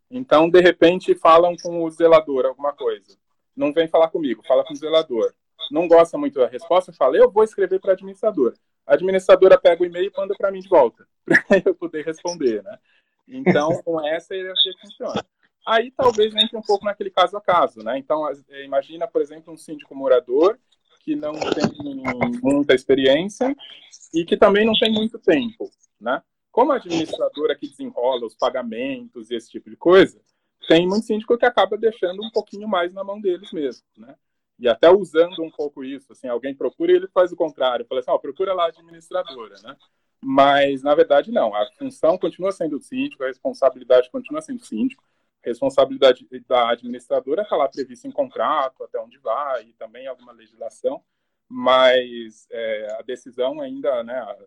S2: Então, de repente, falam com o zelador alguma coisa. Não vem falar comigo, fala com o zelador não gosta muito da resposta, fala, eu vou escrever para a administradora. A administradora pega o e-mail e manda para mim de volta, <laughs> para eu poder responder, né? Então, com essa hierarquia funciona. Aí talvez entre um pouco naquele caso a caso, né? Então, é, imagina, por exemplo, um síndico morador que não tem muita experiência e que também não tem muito tempo, né? Como a administradora que desenrola os pagamentos e esse tipo de coisa, tem muito síndico que acaba deixando um pouquinho mais na mão deles mesmo, né? E até usando um pouco isso, assim, alguém procura e ele faz o contrário, fala assim, ó, oh, procura lá a administradora, né? Mas, na verdade, não, a função continua sendo do síndico, a responsabilidade continua sendo do síndico, a responsabilidade da administradora está lá prevista em contrato, até onde vai, e também alguma legislação, mas é, a decisão ainda, né, a,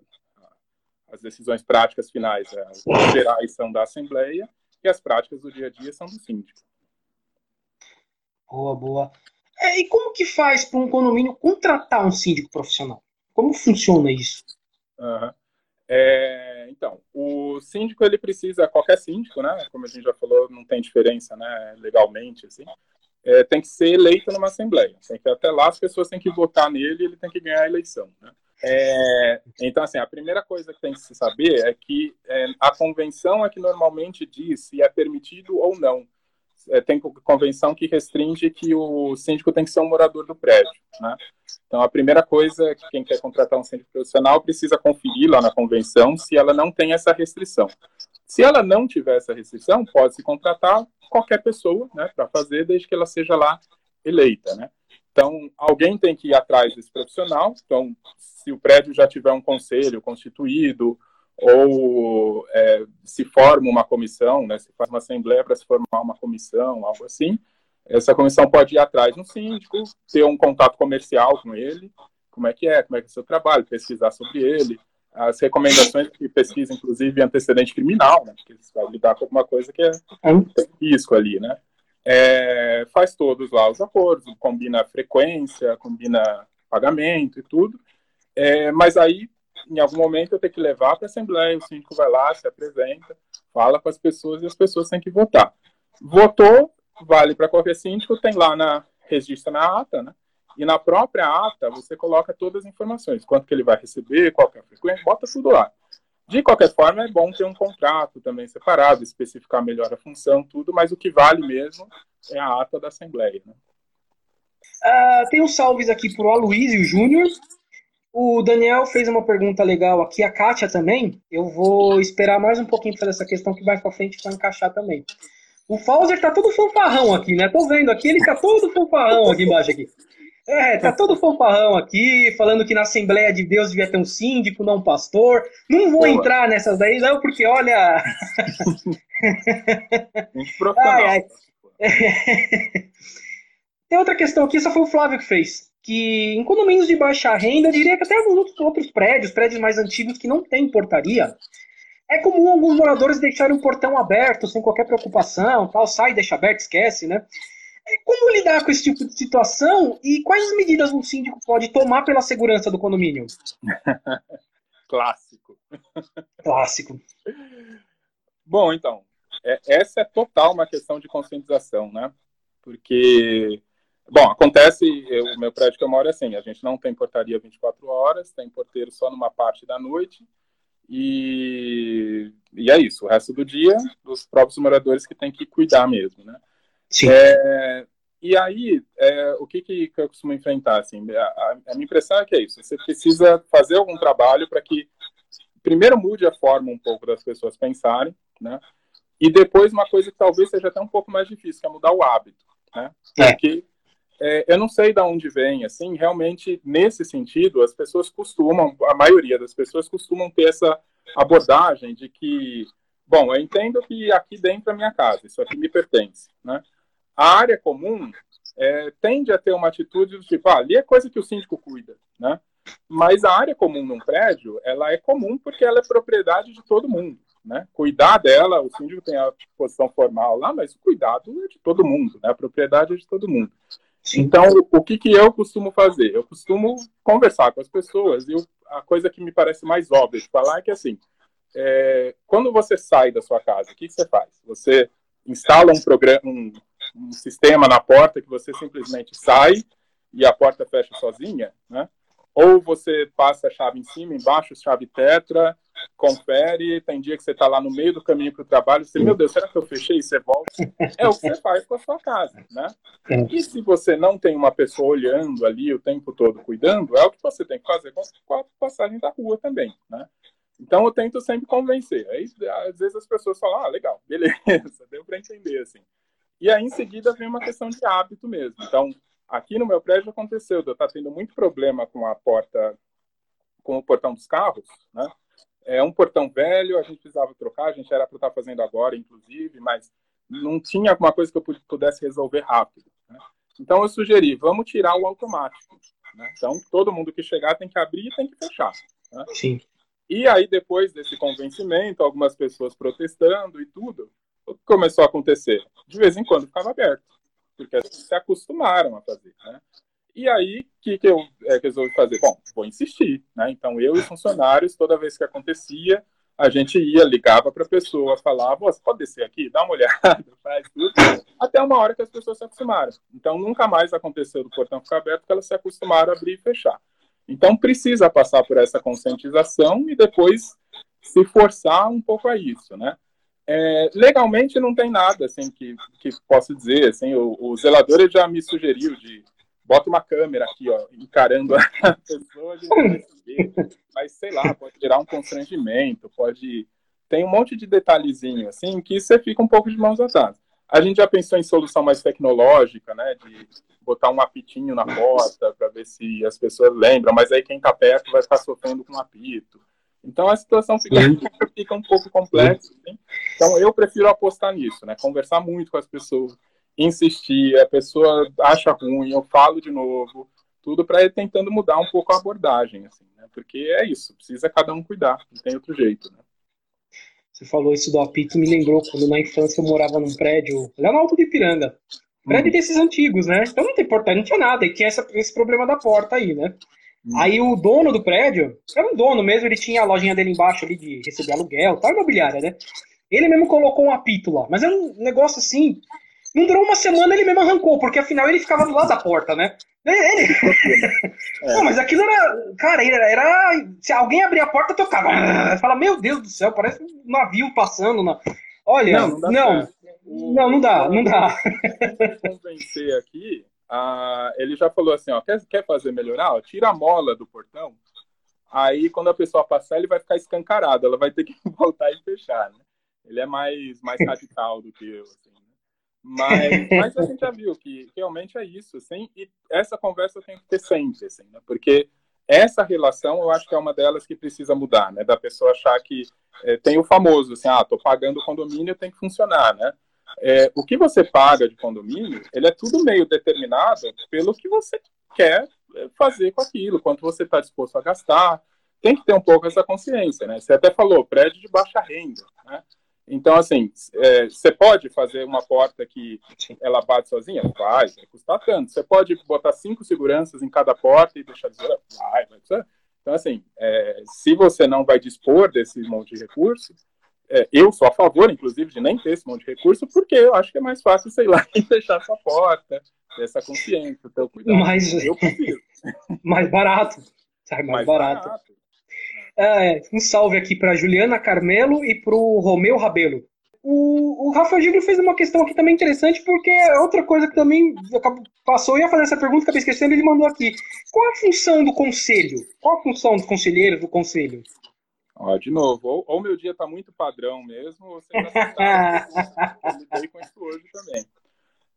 S2: as decisões práticas finais, é, as gerais são da Assembleia, e as práticas do dia a dia são do síndico.
S1: Boa, boa. É, e como que faz para um condomínio contratar um síndico profissional? Como funciona isso?
S2: Uhum. É, então, o síndico ele precisa, qualquer síndico, né? Como a gente já falou, não tem diferença, né? Legalmente, assim, é, tem que ser eleito numa assembleia. Tem que até lá as pessoas têm que votar nele, ele tem que ganhar a eleição, né? É, então, assim, a primeira coisa que tem que se saber é que é, a convenção é que normalmente diz se é permitido ou não é, tem convenção que restringe que o síndico tem que ser um morador do prédio. Né? Então, a primeira coisa que quem quer contratar um síndico profissional precisa conferir lá na convenção se ela não tem essa restrição. Se ela não tiver essa restrição, pode-se contratar qualquer pessoa né, para fazer, desde que ela seja lá eleita. Né? Então, alguém tem que ir atrás desse profissional. Então, se o prédio já tiver um conselho constituído, ou é, se forma uma comissão, né, se faz uma assembleia para se formar uma comissão, algo assim, essa comissão pode ir atrás do síndico, ter um contato comercial com ele, como é que é, como é que é o seu trabalho, pesquisar sobre ele, as recomendações que pesquisa, inclusive, antecedente criminal, né, porque você vai lidar com alguma coisa que é tem risco ali, né, é, faz todos lá os acordos, combina frequência, combina pagamento e tudo, é, mas aí em algum momento eu tenho que levar para a Assembleia, o síndico vai lá, se apresenta, fala com as pessoas e as pessoas têm que votar. Votou, vale para qualquer síndico, tem lá na registra na ata, né? E na própria ata você coloca todas as informações, quanto que ele vai receber, qual é a frequência, bota tudo lá. De qualquer forma, é bom ter um contrato também separado, especificar melhor a função, tudo, mas o que vale mesmo é a ata da Assembleia. Né?
S1: Uh, tem uns salves aqui para o Aloysio Júnior, o Daniel fez uma pergunta legal aqui, a Kátia também. Eu vou esperar mais um pouquinho para essa questão que vai para frente para encaixar também. O Fauser tá todo fanfarrão aqui, né? Tô vendo aqui, ele tá todo fanfarrão aqui embaixo aqui. É, tá todo fanfarrão aqui, falando que na Assembleia de Deus devia ter um síndico, não um pastor. Não vou Boa. entrar nessas daí, não, porque olha. <laughs> ai, ai. <laughs> Tem outra questão aqui, essa foi o Flávio que fez. Que em condomínios de baixa renda, eu diria que até alguns outros prédios, prédios mais antigos que não tem portaria, é comum alguns moradores deixarem o portão aberto sem qualquer preocupação, tal, sai, deixa aberto, esquece, né? É, como lidar com esse tipo de situação e quais medidas um síndico pode tomar pela segurança do condomínio? <laughs>
S2: Clássico.
S1: Clássico.
S2: Bom, então, é, essa é total uma questão de conscientização, né? Porque, bom, acontece, o meu prédio que eu moro é assim, a gente não tem portaria 24 horas, tem porteiro só numa parte da noite, e, e é isso, o resto do dia, dos próprios moradores que tem que cuidar mesmo, né? Sim. É, e aí, é, o que, que, eu costumo enfrentar? Assim, a, a, minha impressão é que é isso. Você precisa fazer algum trabalho para que, primeiro, mude a forma um pouco das pessoas pensarem, né? E depois, uma coisa que talvez seja até um pouco mais difícil, que é mudar o hábito, né? É. Porque é, eu não sei de onde vem, assim, realmente, nesse sentido, as pessoas costumam, a maioria das pessoas costumam ter essa abordagem de que, bom, eu entendo que aqui dentro é minha casa, isso aqui me pertence, né? A área comum é, tende a ter uma atitude do tipo, ah, ali é coisa que o síndico cuida, né? Mas a área comum num prédio, ela é comum porque ela é propriedade de todo mundo, né? Cuidar dela, o síndico tem a posição formal lá, mas o cuidado é de todo mundo, né? A propriedade é de todo mundo. Então, o que, que eu costumo fazer? Eu costumo conversar com as pessoas e a coisa que me parece mais óbvia de falar é que, assim, é, quando você sai da sua casa, o que, que você faz? Você instala um programa, um, um sistema na porta que você simplesmente sai e a porta fecha sozinha, né? Ou você passa a chave em cima, embaixo, chave tetra, confere, tem dia que você está lá no meio do caminho para o trabalho, você, meu Deus, será que eu fechei? Você volta. É o que você faz com a sua casa, né? E se você não tem uma pessoa olhando ali o tempo todo, cuidando, é o que você tem que fazer com a passagem da rua também, né? Então eu tento sempre convencer. Aí, às vezes as pessoas falam, ah, legal, <laughs> beleza, deu para entender, assim. E aí, em seguida, vem uma questão de hábito mesmo. Então, aqui no meu prédio aconteceu, eu estar tendo muito problema com a porta, com o portão dos carros, né? É um portão velho, a gente precisava trocar, a gente era para estar fazendo agora, inclusive, mas não tinha alguma coisa que eu pudesse resolver rápido. Né? Então eu sugeri, vamos tirar o automático. Né? Então todo mundo que chegar tem que abrir e tem que fechar. Né?
S1: Sim.
S2: E aí depois desse convencimento, algumas pessoas protestando e tudo, o que começou a acontecer? De vez em quando ficava aberto, porque se acostumaram a fazer, né? E aí, o que, que eu é, resolvi fazer? Bom, vou insistir, né? Então, eu e os funcionários, toda vez que acontecia, a gente ia, ligava para a pessoa, falava, você pode descer aqui, dá uma olhada, <laughs> faz tudo, até uma hora que as pessoas se acostumaram. Então, nunca mais aconteceu do portão ficar aberto, porque elas se acostumaram a abrir e fechar. Então, precisa passar por essa conscientização e depois se forçar um pouco a isso, né? É, legalmente não tem nada assim que, que posso dizer assim o, o zelador já me sugeriu de bota uma câmera aqui ó encarando a <laughs> pessoa mas sei lá pode gerar um constrangimento pode tem um monte de detalhezinho assim que você fica um pouco de mãos atadas a gente já pensou em solução mais tecnológica né de botar um apitinho na porta para ver se as pessoas lembram mas aí quem está perto vai ficar sofrendo com um apito então a situação fica, fica um pouco complexa. Assim. Então eu prefiro apostar nisso, né? Conversar muito com as pessoas, insistir, a pessoa acha ruim, eu falo de novo, tudo para ir tentando mudar um pouco a abordagem, assim, né? Porque é isso, precisa cada um cuidar, não tem outro jeito, né?
S1: Você falou isso do apito, me lembrou quando na infância eu morava num prédio, lá no Alto de Ipiranga. Prédio hum. desses antigos, né? Então não tem porta, não tinha nada, e tinha essa, esse problema da porta aí, né? Hum. Aí o dono do prédio, era um dono mesmo, ele tinha a lojinha dele embaixo ali de receber aluguel, tal, imobiliária, né? Ele mesmo colocou um apito lá, mas era um negócio assim. Não durou uma semana, ele mesmo arrancou, porque afinal ele ficava do lado da porta, né? Ele... <laughs> É. Não, mas aquilo era. Cara, era. Se alguém abrir a porta, tocava. Fala, meu Deus do céu, parece um navio passando na. Olha, não, não, não, não, não dá, não dá.
S2: Convencer aqui ah, ele já falou assim, ó, quer, quer fazer melhorar? Ó, tira a mola do portão, aí quando a pessoa passar, ele vai ficar escancarado, ela vai ter que <laughs> voltar e fechar, né? Ele é mais, mais radical do que eu, assim? Mas, <laughs> mas a gente já viu que realmente é isso, assim, e essa conversa tem que ter sempre, assim, né? Porque essa relação, eu acho que é uma delas que precisa mudar, né? Da pessoa achar que é, tem o famoso, assim, ah, tô pagando o condomínio, tem que funcionar, né? É, o que você paga de condomínio, ele é tudo meio determinado pelo que você quer é, fazer com aquilo, quanto você está disposto a gastar. Tem que ter um pouco essa consciência, né? Você até falou, prédio de baixa renda, né? Então, assim, é, você pode fazer uma porta que ela bate sozinha? Vai, vai custar tanto. Você pode botar cinco seguranças em cada porta e deixar dizer, vai, vai. Então, assim, é, se você não vai dispor desse monte de recurso, é, eu sou a favor, inclusive, de nem ter esse monte de recurso, porque eu acho que é mais fácil, sei lá, <laughs> fechar sua porta, ter essa consciência, ter o cuidado.
S1: Mais, eu prefiro. <laughs> mais barato. Sai mais, mais barato. barato. É, um salve aqui para Juliana Carmelo e para o Romeu Rabelo. O, o Rafael Giglio fez uma questão aqui também interessante, porque é outra coisa que também passou, eu ia fazer essa pergunta, acabei esquecendo, ele mandou aqui. Qual a função do conselho? Qual a função dos conselheiros do conselho?
S2: Ó, de novo, ou, ou meu dia está muito padrão mesmo, ou você está <laughs> lidei com isso hoje também.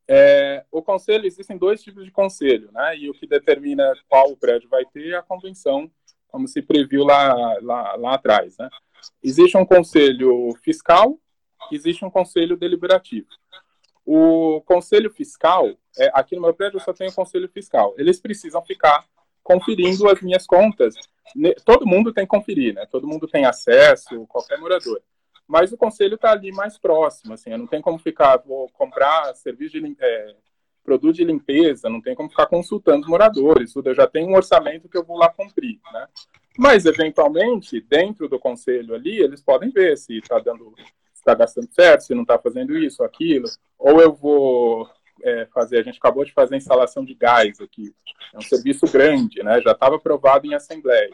S2: É, o conselho, existem dois tipos de conselho, né? E o que determina qual o prédio vai ter é a convenção como se previu lá, lá, lá atrás. Né? Existe um conselho fiscal, existe um conselho deliberativo. O conselho fiscal, é, aqui no meu prédio eu só tenho conselho fiscal. Eles precisam ficar conferindo as minhas contas. Todo mundo tem que conferir, né? Todo mundo tem acesso, qualquer morador. Mas o conselho está ali mais próximo, assim, eu não tem como ficar, vou comprar serviço de, é, produto de limpeza, não tem como ficar consultando moradores, tudo. Eu já tenho um orçamento que eu vou lá cumprir, né? Mas, eventualmente, dentro do conselho ali, eles podem ver se está dando, está gastando certo, se não está fazendo isso, aquilo. Ou eu vou é, fazer, a gente acabou de fazer a instalação de gás aqui. É um serviço grande, né? Já estava aprovado em assembleia.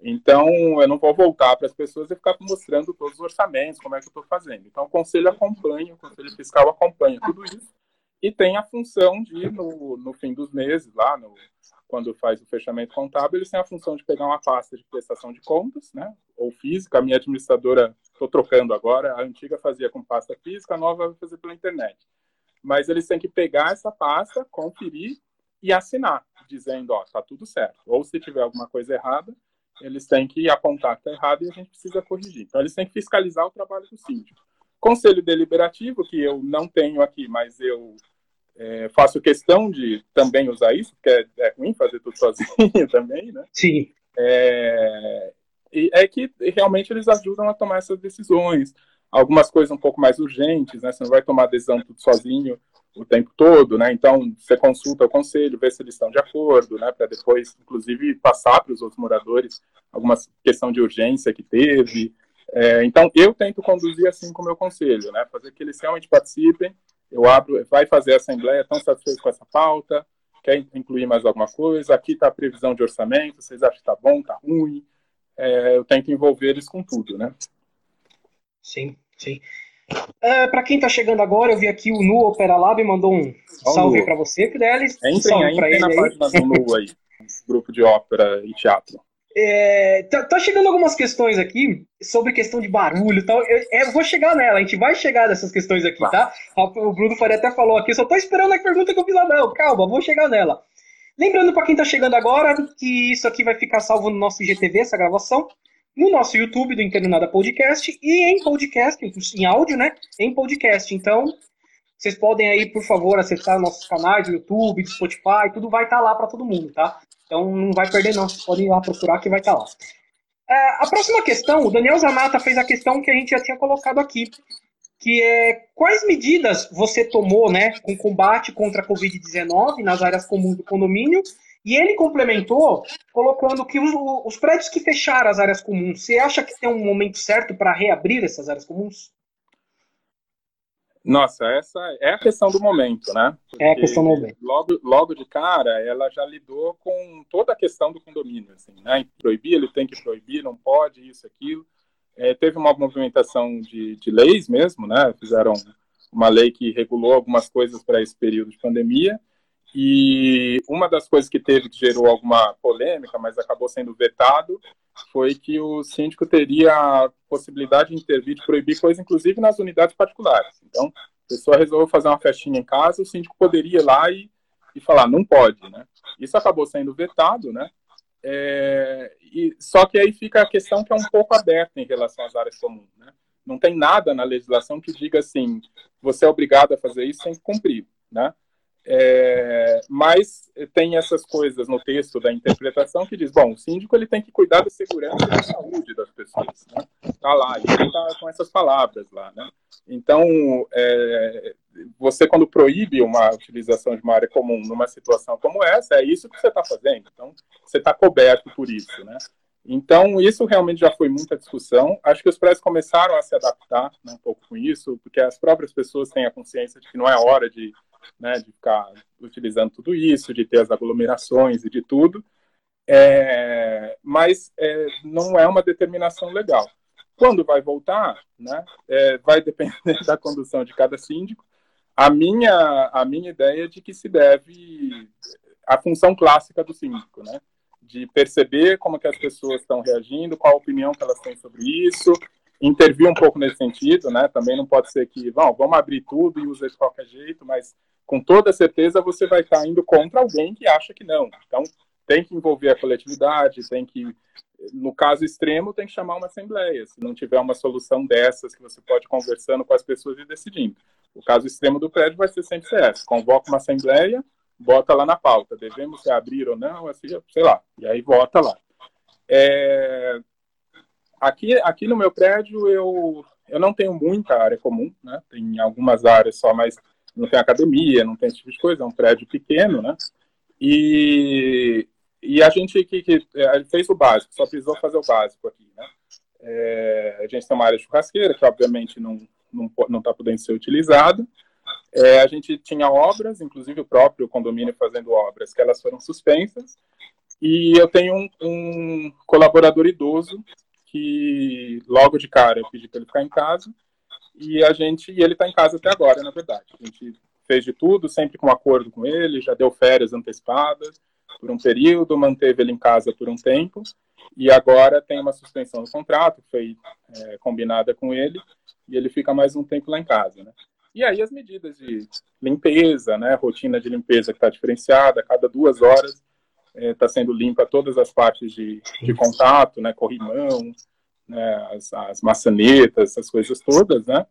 S2: Então, eu não vou voltar para as pessoas e ficar mostrando todos os orçamentos, como é que eu estou fazendo. Então, o conselho acompanha, o conselho fiscal acompanha tudo isso e tem a função de, no, no fim dos meses, lá no, quando faz o fechamento contábil, eles têm a função de pegar uma pasta de prestação de contas, né, ou física. A minha administradora, estou trocando agora, a antiga fazia com pasta física, a nova vai fazer pela internet. Mas eles têm que pegar essa pasta, conferir e assinar, dizendo, ó, tá tudo certo. Ou se tiver alguma coisa errada, eles têm que apontar que está errado e a gente precisa corrigir. Então, eles têm que fiscalizar o trabalho do síndico. Conselho deliberativo, que eu não tenho aqui, mas eu é, faço questão de também usar isso, porque é, é ruim fazer tudo <laughs> sozinho também, né?
S1: Sim.
S2: É, e é que realmente eles ajudam a tomar essas decisões. Algumas coisas um pouco mais urgentes, né? Você não vai tomar decisão tudo sozinho o tempo todo, né? Então, você consulta o conselho, vê se eles estão de acordo, né? Para depois, inclusive, passar para os outros moradores alguma questão de urgência que teve. É, então, eu tento conduzir assim com o meu conselho, né? Fazer que eles realmente participem eu abro, vai fazer a assembleia, estão satisfeitos com essa pauta? Quer incluir mais alguma coisa? Aqui está a previsão de orçamento, vocês acham que está bom, está ruim? É, eu tento envolver eles com tudo, né?
S1: Sim, sim. É, para quem está chegando agora, eu vi aqui o Nu Opera Lab mandou um salve para você, Fidelis.
S2: Entrem, salve entrem ele na aí. página do Nu aí, <laughs> grupo de ópera e teatro.
S1: É, tá, tá, chegando algumas questões aqui sobre questão de barulho e tal. Eu, eu, vou chegar nela, a gente vai chegar nessas questões aqui, tá? O Bruno Faria até falou aqui, só tô esperando a pergunta que eu fiz lá, não, calma, vou chegar nela. Lembrando para quem tá chegando agora que isso aqui vai ficar salvo no nosso IGTV, essa gravação, no nosso YouTube do Entendo Nada Podcast e em podcast, em áudio, né? Em podcast. Então, vocês podem aí, por favor, acessar nossos canais do YouTube, do Spotify, tudo vai estar tá lá para todo mundo, tá? Então não vai perder não, vocês podem ir lá procurar que vai estar tá lá. É, a próxima questão, o Daniel Zanata fez a questão que a gente já tinha colocado aqui, que é quais medidas você tomou, né, com combate contra a Covid-19 nas áreas comuns do condomínio, e ele complementou colocando que os, os prédios que fecharam as áreas comuns, você acha que tem um momento certo para reabrir essas áreas comuns?
S2: Nossa, essa é a questão do momento, né?
S1: Porque é a questão do momento.
S2: Logo, logo de cara, ela já lidou com toda a questão do condomínio, assim, né? Proibir, ele tem que proibir, não pode, isso, aquilo. É, teve uma movimentação de, de leis mesmo, né? Fizeram uma lei que regulou algumas coisas para esse período de pandemia. E uma das coisas que teve que gerou alguma polêmica, mas acabou sendo vetado, foi que o síndico teria a possibilidade de intervir, de proibir coisas, inclusive nas unidades particulares. Então, A pessoa resolveu fazer uma festinha em casa, o síndico poderia ir lá e, e falar, não pode, né? Isso acabou sendo vetado, né? É, e, só que aí fica a questão que é um pouco aberta em relação às áreas comuns, né? Não tem nada na legislação que diga assim, você é obrigado a fazer isso, tem que cumprir, né? É, mas tem essas coisas no texto da interpretação que diz, bom, o síndico ele tem que cuidar da segurança e da saúde das pessoas, né? Tá lá, ele tá com essas palavras lá, né? Então, é, você quando proíbe uma utilização de uma área comum numa situação como essa, é isso que você está fazendo. Então, você está coberto por isso, né? Então, isso realmente já foi muita discussão. Acho que os prédios começaram a se adaptar né, um pouco com isso, porque as próprias pessoas têm a consciência de que não é hora de, né, de ficar utilizando tudo isso, de ter as aglomerações e de tudo. É, mas é, não é uma determinação legal. Quando vai voltar, né, é, vai depender <laughs> da condução de cada síndico. A minha, a minha ideia é de que se deve a função clássica do síndico, né? de perceber como que as pessoas estão reagindo, qual a opinião que elas têm sobre isso, intervir um pouco nesse sentido, né? Também não pode ser que, bom, vamos abrir tudo e usar de qualquer jeito, mas com toda certeza você vai estar indo contra alguém que acha que não. Então, tem que envolver a coletividade, tem que, no caso extremo, tem que chamar uma assembleia. Se não tiver uma solução dessas que você pode conversando com as pessoas e decidindo. O caso extremo do prédio vai ser sempre esse. Convoca uma assembleia, bota lá na pauta, devemos abrir ou não, assim, sei lá, e aí vota lá. É, aqui, aqui no meu prédio eu, eu não tenho muita área comum, né? Tem algumas áreas só, mas não tem academia, não tem esse tipo de coisa, é um prédio pequeno, né? E, e a gente que, que gente fez o básico, só precisou fazer o básico aqui, né? É, a gente tem uma área de churrasqueira, que obviamente não está não, não tá podendo ser utilizada, é, a gente tinha obras, inclusive o próprio condomínio fazendo obras, que elas foram suspensas. E eu tenho um, um colaborador idoso que logo de cara eu pedi para ele ficar em casa e a gente e ele está em casa até agora, na verdade. A gente fez de tudo, sempre com acordo com ele, já deu férias antecipadas por um período, manteve ele em casa por um tempo e agora tem uma suspensão do contrato, foi é, combinada com ele e ele fica mais um tempo lá em casa, né? E aí as medidas de limpeza, né, rotina de limpeza que está diferenciada, cada duas horas está é, sendo limpa todas as partes de, de contato, né, corrimão, né, as, as maçanetas, essas coisas todas, né?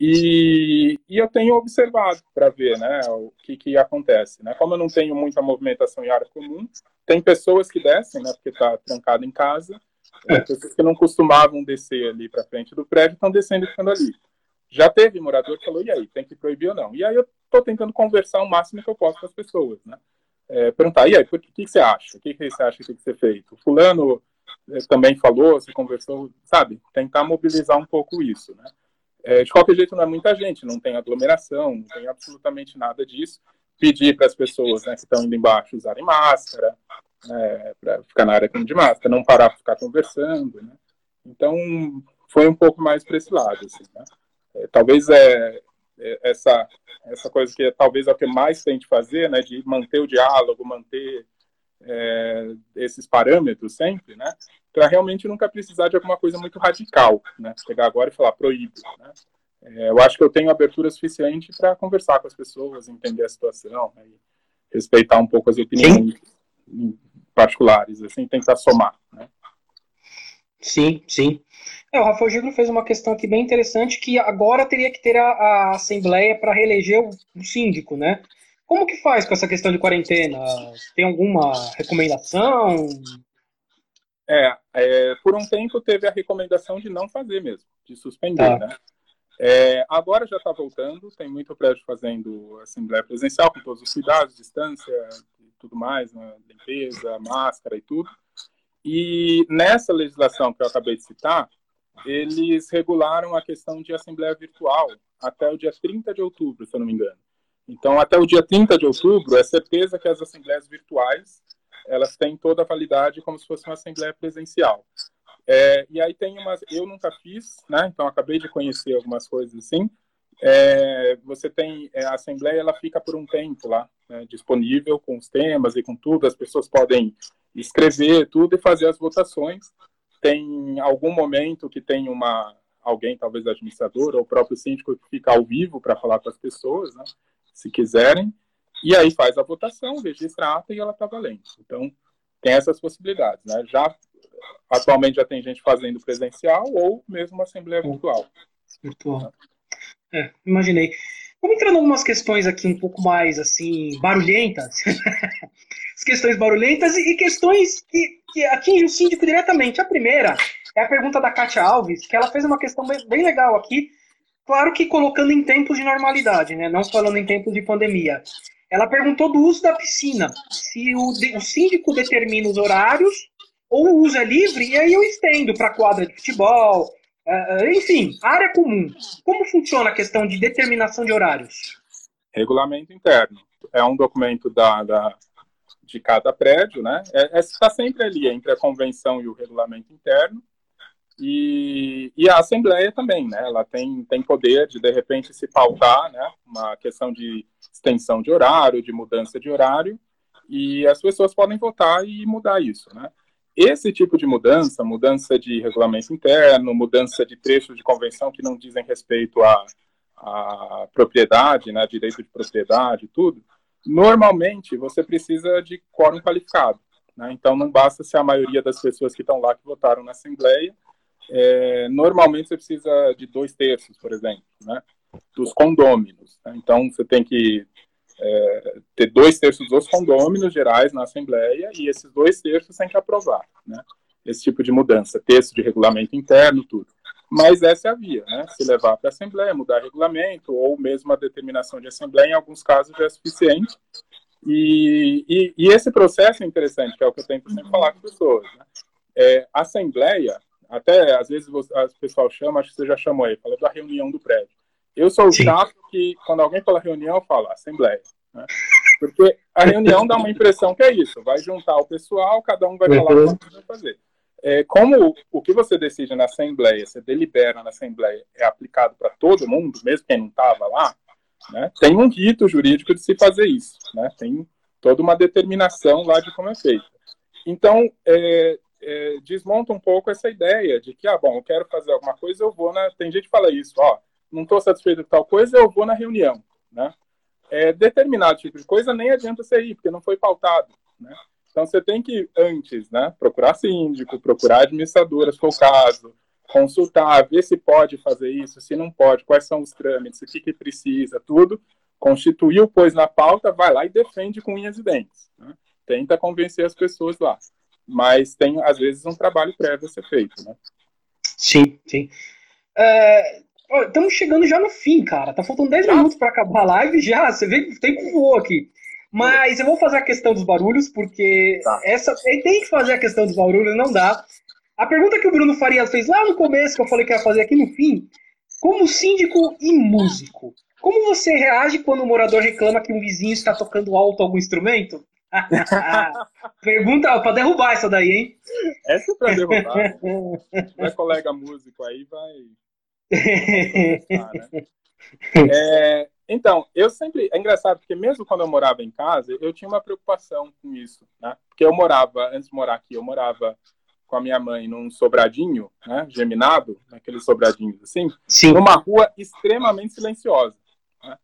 S2: E, e eu tenho observado para ver né, o que, que acontece. Né? Como eu não tenho muita movimentação em área comum, tem pessoas que descem, né, porque está trancado em casa, é. pessoas que não costumavam descer ali para frente do prédio estão descendo e ficando ali. Já teve morador que falou, e aí, tem que proibir ou não? E aí eu estou tentando conversar o máximo que eu posso com as pessoas, né? É, perguntar, e aí, o que, você acha? O que, você acha que tem que ser feito? Fulano é, também falou, você conversou, sabe? Tentar mobilizar um pouco isso, né? É, de qualquer jeito, não é muita gente, não tem aglomeração, não tem absolutamente nada disso. Pedir para as pessoas né, que estão indo embaixo usarem máscara, é, para ficar na área de máscara, não parar para ficar conversando, né? Então, foi um pouco mais para esse lado, assim, né? É, talvez é, essa essa coisa que é, talvez é o que mais tem de fazer, né, de manter o diálogo, manter é, esses parâmetros sempre, né, para realmente nunca precisar de alguma coisa muito radical, né, pegar agora e falar proíbe, né. É, eu acho que eu tenho abertura suficiente para conversar com as pessoas, entender a situação, né, respeitar um pouco as opiniões Sim. particulares, assim, tentar somar, né.
S1: Sim, sim. É, o Rafael Giglo fez uma questão aqui bem interessante que agora teria que ter a, a Assembleia para reeleger o, o, síndico, né? Como que faz com essa questão de quarentena? Tem alguma recomendação?
S2: É, é por um tempo teve a recomendação de não fazer mesmo, de suspender, tá. né? É, agora já está voltando, tem muito prédio fazendo assembleia presencial com todos os cuidados, distância e tudo mais, né? limpeza, máscara e tudo. E nessa legislação que eu acabei de citar, eles regularam a questão de assembleia virtual até o dia 30 de outubro, se eu não me engano. Então, até o dia 30 de outubro, é certeza que as assembleias virtuais elas têm toda a validade como se fosse uma assembleia presencial. É, e aí tem umas, eu nunca fiz, né? Então acabei de conhecer algumas coisas assim. É, você tem é, a assembleia, ela fica por um tempo lá né, disponível com os temas e com tudo. As pessoas podem escrever tudo e fazer as votações. Tem algum momento que tem uma alguém, talvez administrador, ou o próprio síndico que fica ao vivo para falar com as pessoas, né, se quiserem, e aí faz a votação, registra a ata e ela está valendo. Então, tem essas possibilidades. Né? Já atualmente já tem gente fazendo presencial ou mesmo assembleia virtual.
S1: Virtual. É, imaginei. Vamos entrar em algumas questões aqui um pouco mais assim barulhentas. <laughs> As questões barulhentas e questões que, que atingem o síndico diretamente. A primeira é a pergunta da Kátia Alves, que ela fez uma questão bem, legal aqui, claro que colocando em tempos de normalidade, né? não falando em tempos de pandemia. Ela perguntou do uso da piscina, se o, o síndico determina os horários ou o uso é livre, e aí eu estendo para quadra de futebol, Uh, enfim, área comum. Como funciona a questão de determinação de horários?
S2: Regulamento interno. É um documento da, da de cada prédio, né? É, está sempre ali entre a convenção e o regulamento interno. E, e, a Assembleia também, né? Ela tem, tem poder de, de repente, se pautar, né? Uma questão de extensão de horário, de mudança de horário, e as pessoas podem votar e mudar isso, né? Esse tipo de mudança, mudança de regulamento interno, mudança de trechos de convenção que não dizem respeito à, à propriedade, né, direito de propriedade, tudo, normalmente você precisa de quórum qualificado. Né? Então não basta ser a maioria das pessoas que estão lá que votaram na Assembleia. É, normalmente você precisa de dois terços, por exemplo, né, dos condôminos. Né? Então você tem que é, ter dois terços dos condôminos gerais na Assembleia e esses dois terços têm que aprovar, né? Esse tipo de mudança, texto de regulamento interno, tudo. Mas essa é a via, né? Se levar para a Assembleia, mudar regulamento, ou mesmo a determinação de Assembleia, em alguns casos já é suficiente. E, e, e esse processo é interessante, que é o que eu tento sempre falar com as pessoas. Né? É, Assembleia, até às vezes o pessoal chama, acho que você já chamou aí, fala da reunião do prédio. Eu sou o Sim. chato que, quando alguém fala reunião, eu falo assembleia. Né? Porque a reunião dá uma impressão que é isso, vai juntar o pessoal, cada um vai uhum. falar o que vai fazer. É, como o que você decide na assembleia, você delibera na assembleia, é aplicado para todo mundo, mesmo quem não estava lá, né? tem um rito jurídico de se fazer isso, né? tem toda uma determinação lá de como é feito. Então, é, é, desmonta um pouco essa ideia de que, ah, bom, eu quero fazer alguma coisa, eu vou na. Tem gente que fala isso, ó, não estou satisfeito com tal coisa, eu vou na reunião, né? É, determinado tipo de coisa nem adianta você ir, porque não foi pautado, né? Então você tem que antes, né, procurar síndico, procurar administradora, se for o caso, consultar, ver se pode fazer isso, se não pode, quais são os trâmites, o que, que precisa, tudo. Constituiu, pôs na pauta, vai lá e defende com unhas e dentes. Né? Tenta convencer as pessoas lá. Mas tem, às vezes, um trabalho prévio a ser feito, né?
S1: Sim, sim. É, Estamos chegando já no fim, cara. Tá faltando 10 minutos para acabar a live já. Você vê que o tempo voou aqui. Mas eu vou fazer a questão dos barulhos, porque tá. essa tem que fazer a questão dos barulhos, não dá. A pergunta que o Bruno Faria fez lá no começo, que eu falei que ia fazer aqui no fim, como síndico e músico, como você reage quando o morador reclama que um vizinho está tocando alto algum instrumento? <laughs> Pergunta para derrubar essa daí, hein?
S2: Essa é para derrubar. <laughs> Meu colega músico aí vai? É, então, eu sempre. É engraçado, porque mesmo quando eu morava em casa, eu tinha uma preocupação com isso, né? Porque eu morava, antes de morar aqui, eu morava com a minha mãe num sobradinho, né? Geminado, naqueles sobradinhos assim, Sim. numa rua extremamente silenciosa. Né?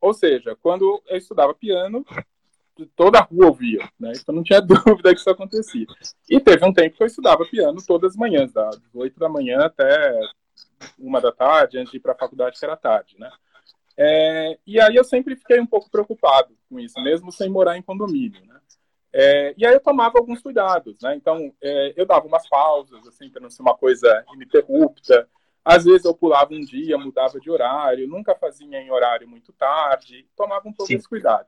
S2: Ou seja, quando eu estudava piano, toda a rua ouvia, né? Então não tinha <laughs> dúvida que isso acontecia. E teve um tempo que eu estudava piano todas as manhãs, das 8 da manhã até uma da tarde, antes de ir para a faculdade, que era tarde, né? É, e aí eu sempre fiquei um pouco preocupado com isso, mesmo sem morar em condomínio, né? É, e aí eu tomava alguns cuidados, né? Então, é, eu dava umas pausas, assim, para não ser uma coisa ininterrupta. Às vezes eu pulava um dia, mudava de horário, nunca fazia em horário muito tarde, tomava um pouco Sim. desse cuidado.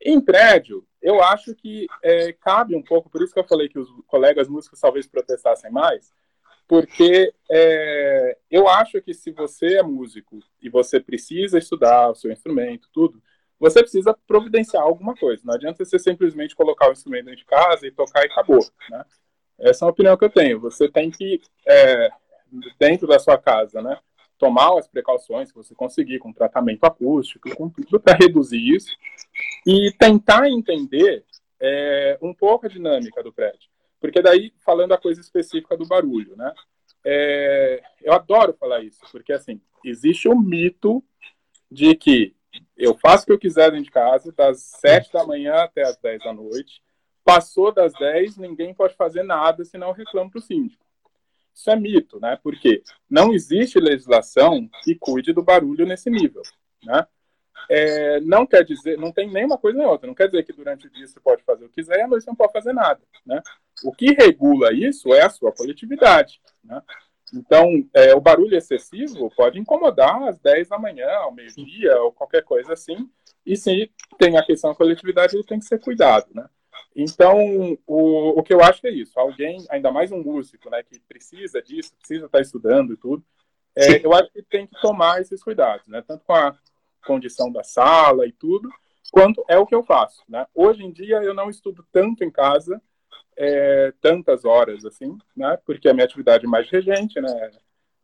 S2: Em prédio, eu acho que é, cabe um pouco, por isso que eu falei que os colegas músicos talvez protestassem mais, porque é, eu acho que se você é músico e você precisa estudar o seu instrumento, tudo, você precisa providenciar alguma coisa. Não adianta você simplesmente colocar o instrumento dentro de casa e tocar e acabou. Né? Essa é a opinião que eu tenho. Você tem que, é, dentro da sua casa, né, tomar as precauções que você conseguir com tratamento acústico, com tudo para reduzir isso e tentar entender é, um pouco a dinâmica do prédio. Porque daí, falando a coisa específica do barulho, né? é, eu adoro falar isso, porque assim, existe um mito de que eu faço o que eu quiser dentro de casa, das 7 da manhã até as 10 da noite. Passou das 10, ninguém pode fazer nada, senão eu reclamo para o síndico. Isso é mito, né? Porque não existe legislação que cuide do barulho nesse nível, né? É, não quer dizer, não tem nenhuma coisa nem outra. Não quer dizer que durante o dia você pode fazer o que quiser e à noite você não pode fazer nada, né? O que regula isso é a sua coletividade, né? Então, é, o barulho excessivo pode incomodar às 10 da manhã, ao meio-dia, ou qualquer coisa assim. E se tem a questão da coletividade, ele tem que ser cuidado, né? Então, o, o que eu acho é isso. Alguém, ainda mais um músico, né, que precisa disso, precisa estar estudando e tudo, é, eu acho que tem que tomar esses cuidados, né? Tanto com a condição da sala e tudo, quanto é o que eu faço, né? Hoje em dia, eu não estudo tanto em casa, é, tantas horas assim, né? Porque a minha atividade é mais regente, né?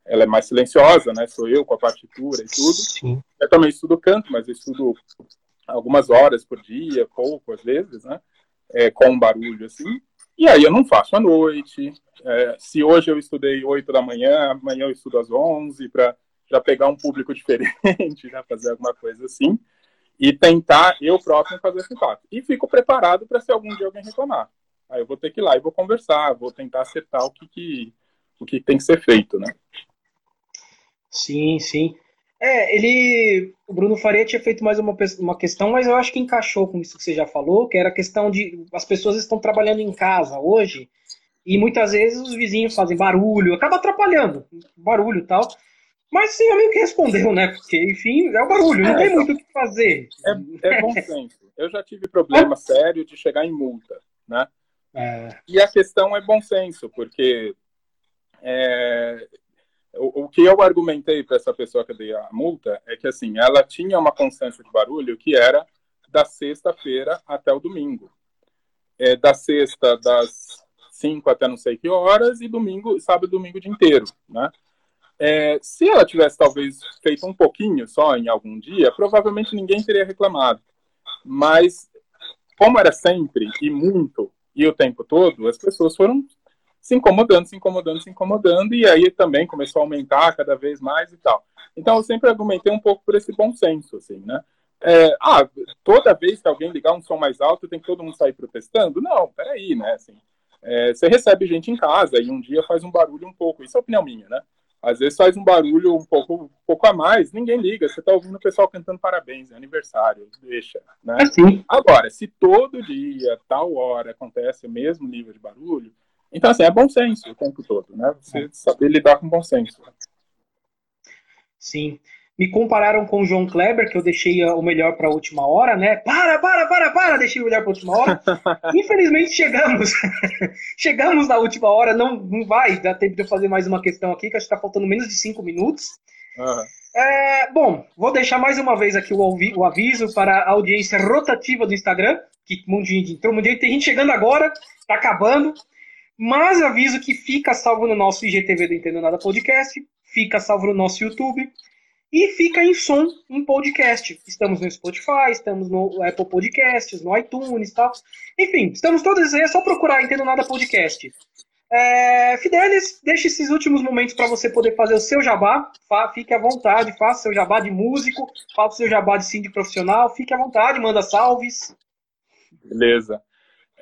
S2: Ela é mais silenciosa, né? Sou eu com a partitura e tudo. Sim. Eu também estudo canto, mas eu estudo algumas horas por dia, pouco às vezes, né? É, com barulho assim. E aí eu não faço à noite. É, se hoje eu estudei 8 da manhã, amanhã eu estudo às 11 para já pegar um público diferente, já <laughs> fazer alguma coisa assim. E tentar eu próprio fazer esse impacto. E fico preparado para se algum dia alguém reclamar. Aí eu vou ter que ir lá e vou conversar, vou tentar acertar o que, que, o que tem que ser feito, né?
S1: Sim, sim. É, ele. O Bruno Faria tinha feito mais uma, uma questão, mas eu acho que encaixou com isso que você já falou, que era a questão de. As pessoas estão trabalhando em casa hoje, e muitas vezes os vizinhos fazem barulho, acaba atrapalhando, barulho e tal. Mas sim, eu meio que respondeu, né? Porque, enfim, é o barulho, não é, tem muito o que fazer.
S2: É, é bom senso. Eu já tive problema <laughs> sério de chegar em multa, né? É. E a questão é bom senso, porque é, o, o, que eu argumentei para essa pessoa que dei a multa é que assim ela tinha uma constância de barulho que era da sexta-feira até o domingo. É, da sexta, das 5 até não sei que horas, e domingo, sábado e domingo o dia inteiro, né? É, se ela tivesse talvez feito um pouquinho só em algum dia, provavelmente ninguém teria reclamado. Mas como era sempre e muito, e o tempo todo, as pessoas foram se incomodando, se incomodando, se incomodando, e aí também começou a aumentar cada vez mais e tal. Então eu sempre argumentei um pouco por esse bom senso, assim, né? É, ah, toda vez que alguém ligar um som mais alto, tem que todo mundo sair protestando? Não, peraí, né? Assim, é, você recebe gente em casa e um dia faz um barulho um pouco, isso é opinião minha, né? Às vezes faz um barulho um pouco, um pouco a mais, ninguém liga. Você está ouvindo o pessoal cantando parabéns, é aniversário, deixa. Né?
S1: Assim.
S2: Agora, se todo dia, tal hora, acontece o mesmo nível de barulho, então assim, é bom senso o tempo todo, né? Você saber lidar com bom senso.
S1: Sim. Me compararam com o João Kleber, que eu deixei o melhor para a última hora, né? Para, para, para, para, deixei o melhor para a última hora. <laughs> Infelizmente chegamos. <laughs> chegamos na última hora, não, não vai dar tempo de eu fazer mais uma questão aqui, que acho que está faltando menos de cinco minutos. Uhum. É, bom, vou deixar mais uma vez aqui o, o, aviso para a audiência rotativa do Instagram, que mundinho entrou, mundinho tem gente chegando agora, está acabando. Mas aviso que fica salvo no nosso IGTV do Entendo Nada Podcast, fica salvo no nosso YouTube, e fica em som em podcast. Estamos no Spotify, estamos no Apple Podcasts, no iTunes e tal. Enfim, estamos todos aí, é só procurar Entendo Nada Podcast. É, Fidelis, deixe esses últimos momentos para você poder fazer o seu jabá. Fique à vontade, faça seu jabá de músico, faça o seu jabá de síndico profissional. Fique à vontade, manda salves.
S2: Beleza.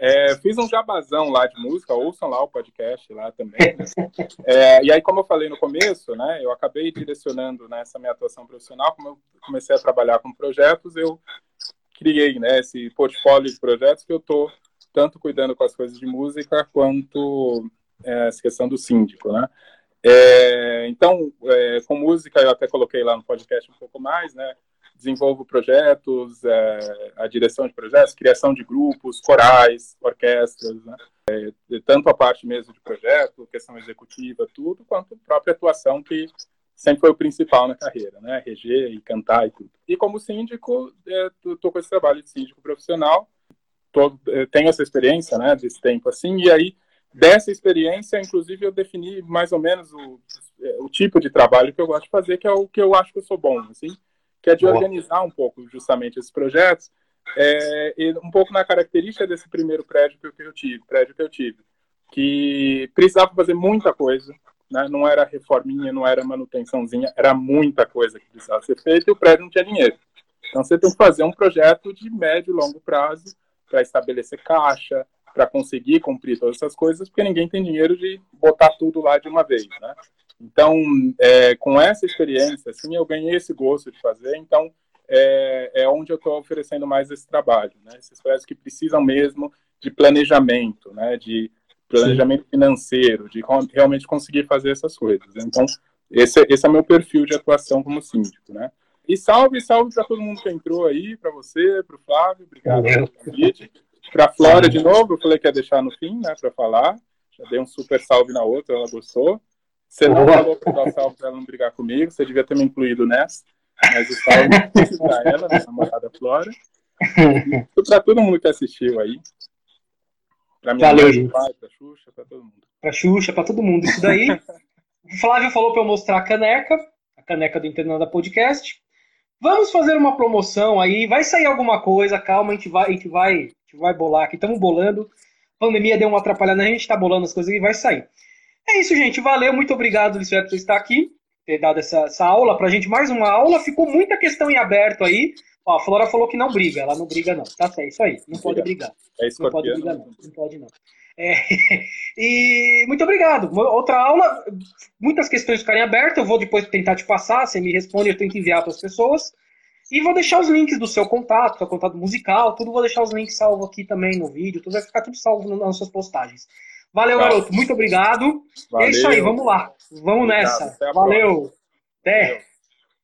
S2: É, fiz um jabazão lá de música, ouçam lá o podcast lá também. Né? <laughs> É, e aí, como eu falei no começo, né, eu acabei direcionando nessa né, minha atuação profissional, como eu comecei a trabalhar com projetos, eu criei né, esse portfólio de projetos que eu estou tanto cuidando com as coisas de música quanto é, essa questão do síndico, né? É, então, é, com música, eu até coloquei lá no podcast um pouco mais, né? Desenvolvo projetos, é, a direção de projetos, criação de grupos, corais, orquestras, né? é, tanto a parte mesmo de projeto, questão executiva, tudo, quanto a própria atuação que sempre foi o principal na carreira, né? Reger e cantar e tudo. E como síndico, estou é, com esse trabalho de síndico profissional, tô, é, tenho essa experiência, né, desse tempo assim, e aí dessa experiência, inclusive, eu defini mais ou menos o, é, o tipo de trabalho que eu gosto de fazer, que é o que eu acho que eu sou bom, assim, que é de Boa. organizar um pouco justamente esses projetos, é, um pouco na característica desse primeiro prédio que eu tive, prédio que eu tive, que precisava fazer muita coisa, né? não era reforminha, não era manutençãozinha, era muita coisa que precisava ser feita e o prédio não tinha dinheiro. Então você tem que fazer um projeto de médio e longo prazo para estabelecer caixa, para conseguir cumprir todas essas coisas, porque ninguém tem dinheiro de botar tudo lá de uma vez, né? Então, é, com essa experiência, assim, eu ganhei esse gosto de fazer, então é, é onde eu estou oferecendo mais esse trabalho, né? Esses projetos que precisam mesmo de planejamento, né? De planejamento Sim. financeiro, de realmente conseguir fazer essas coisas. Então, esse, esse é meu perfil de atuação como síndico, né? E salve, salve para todo mundo que entrou aí, para você, para o Flávio, obrigado pelo convite. Para a Flora, de novo, eu falei que ia deixar no fim, né, para falar. Já dei um super salve na outra, ela gostou. Você não falou para dar salve para ela não brigar comigo, você devia ter me incluído nessa. Mas o salve para ela, minha namorada Flora. E para todo mundo que assistiu aí.
S1: Para minha Valeu, mãe, pai, para Xuxa, para todo mundo. Para Xuxa, para todo mundo. Isso daí. <laughs> o Flávio falou para eu mostrar a caneca, a caneca do Internada Podcast. Vamos fazer uma promoção aí, vai sair alguma coisa, calma, a gente vai, a gente vai, a gente vai bolar aqui, estamos bolando. A pandemia deu uma atrapalhada, a gente está bolando as coisas e vai sair. É isso, gente. Valeu, muito obrigado, Luiz por estar aqui, ter dado essa, essa aula pra gente. Mais uma aula, ficou muita questão em aberto aí. Ó, a Flora falou que não briga, ela não briga, não. Tá certo, é isso aí. Não pode brigar.
S2: É
S1: não pode brigar, não. Não pode, não. É, <laughs> e muito obrigado. Outra aula, muitas questões ficarem abertas, eu vou depois tentar te passar, você me responde, eu tento enviar para as pessoas. E vou deixar os links do seu contato, seu contato musical, tudo, vou deixar os links salvo aqui também no vídeo, tudo vai ficar tudo salvo nas suas postagens. Valeu, tá. garoto, muito obrigado. Valeu. É isso aí, vamos lá. Vamos nessa. Valeu. Até.